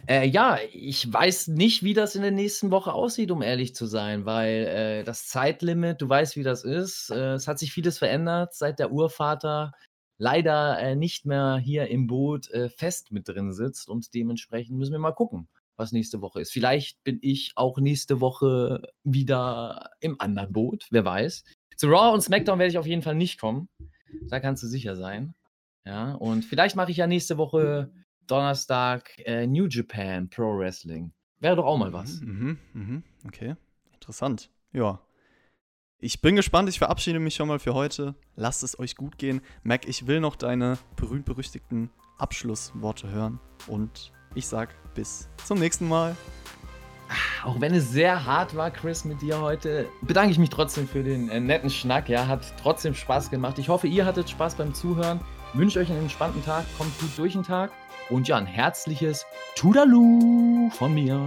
Äh, ja, ich weiß nicht, wie das in der nächsten Woche aussieht, um ehrlich zu sein, weil äh, das Zeitlimit, du weißt, wie das ist. Äh, es hat sich vieles verändert, seit der Urvater leider äh, nicht mehr hier im Boot äh, fest mit drin sitzt und dementsprechend müssen wir mal gucken, was nächste Woche ist. Vielleicht bin ich auch nächste Woche wieder im anderen Boot, wer weiß. Zu Raw und SmackDown werde ich auf jeden Fall nicht kommen. Da kannst du sicher sein. Ja, und vielleicht mache ich ja nächste Woche Donnerstag äh, New Japan Pro Wrestling. Wäre doch auch mal was. Mhm, mhm, mhm. Okay, interessant. Ja. Ich bin gespannt. Ich verabschiede mich schon mal für heute. Lasst es euch gut gehen. Mac, ich will noch deine berühmt-berüchtigten Abschlussworte hören. Und ich sag bis zum nächsten Mal. Auch wenn es sehr hart war, Chris, mit dir heute, bedanke ich mich trotzdem für den äh, netten Schnack. Ja, hat trotzdem Spaß gemacht. Ich hoffe, ihr hattet Spaß beim Zuhören. Wünsche euch einen entspannten Tag, kommt gut durch den Tag. Und ja, ein herzliches Tudaloo von mir.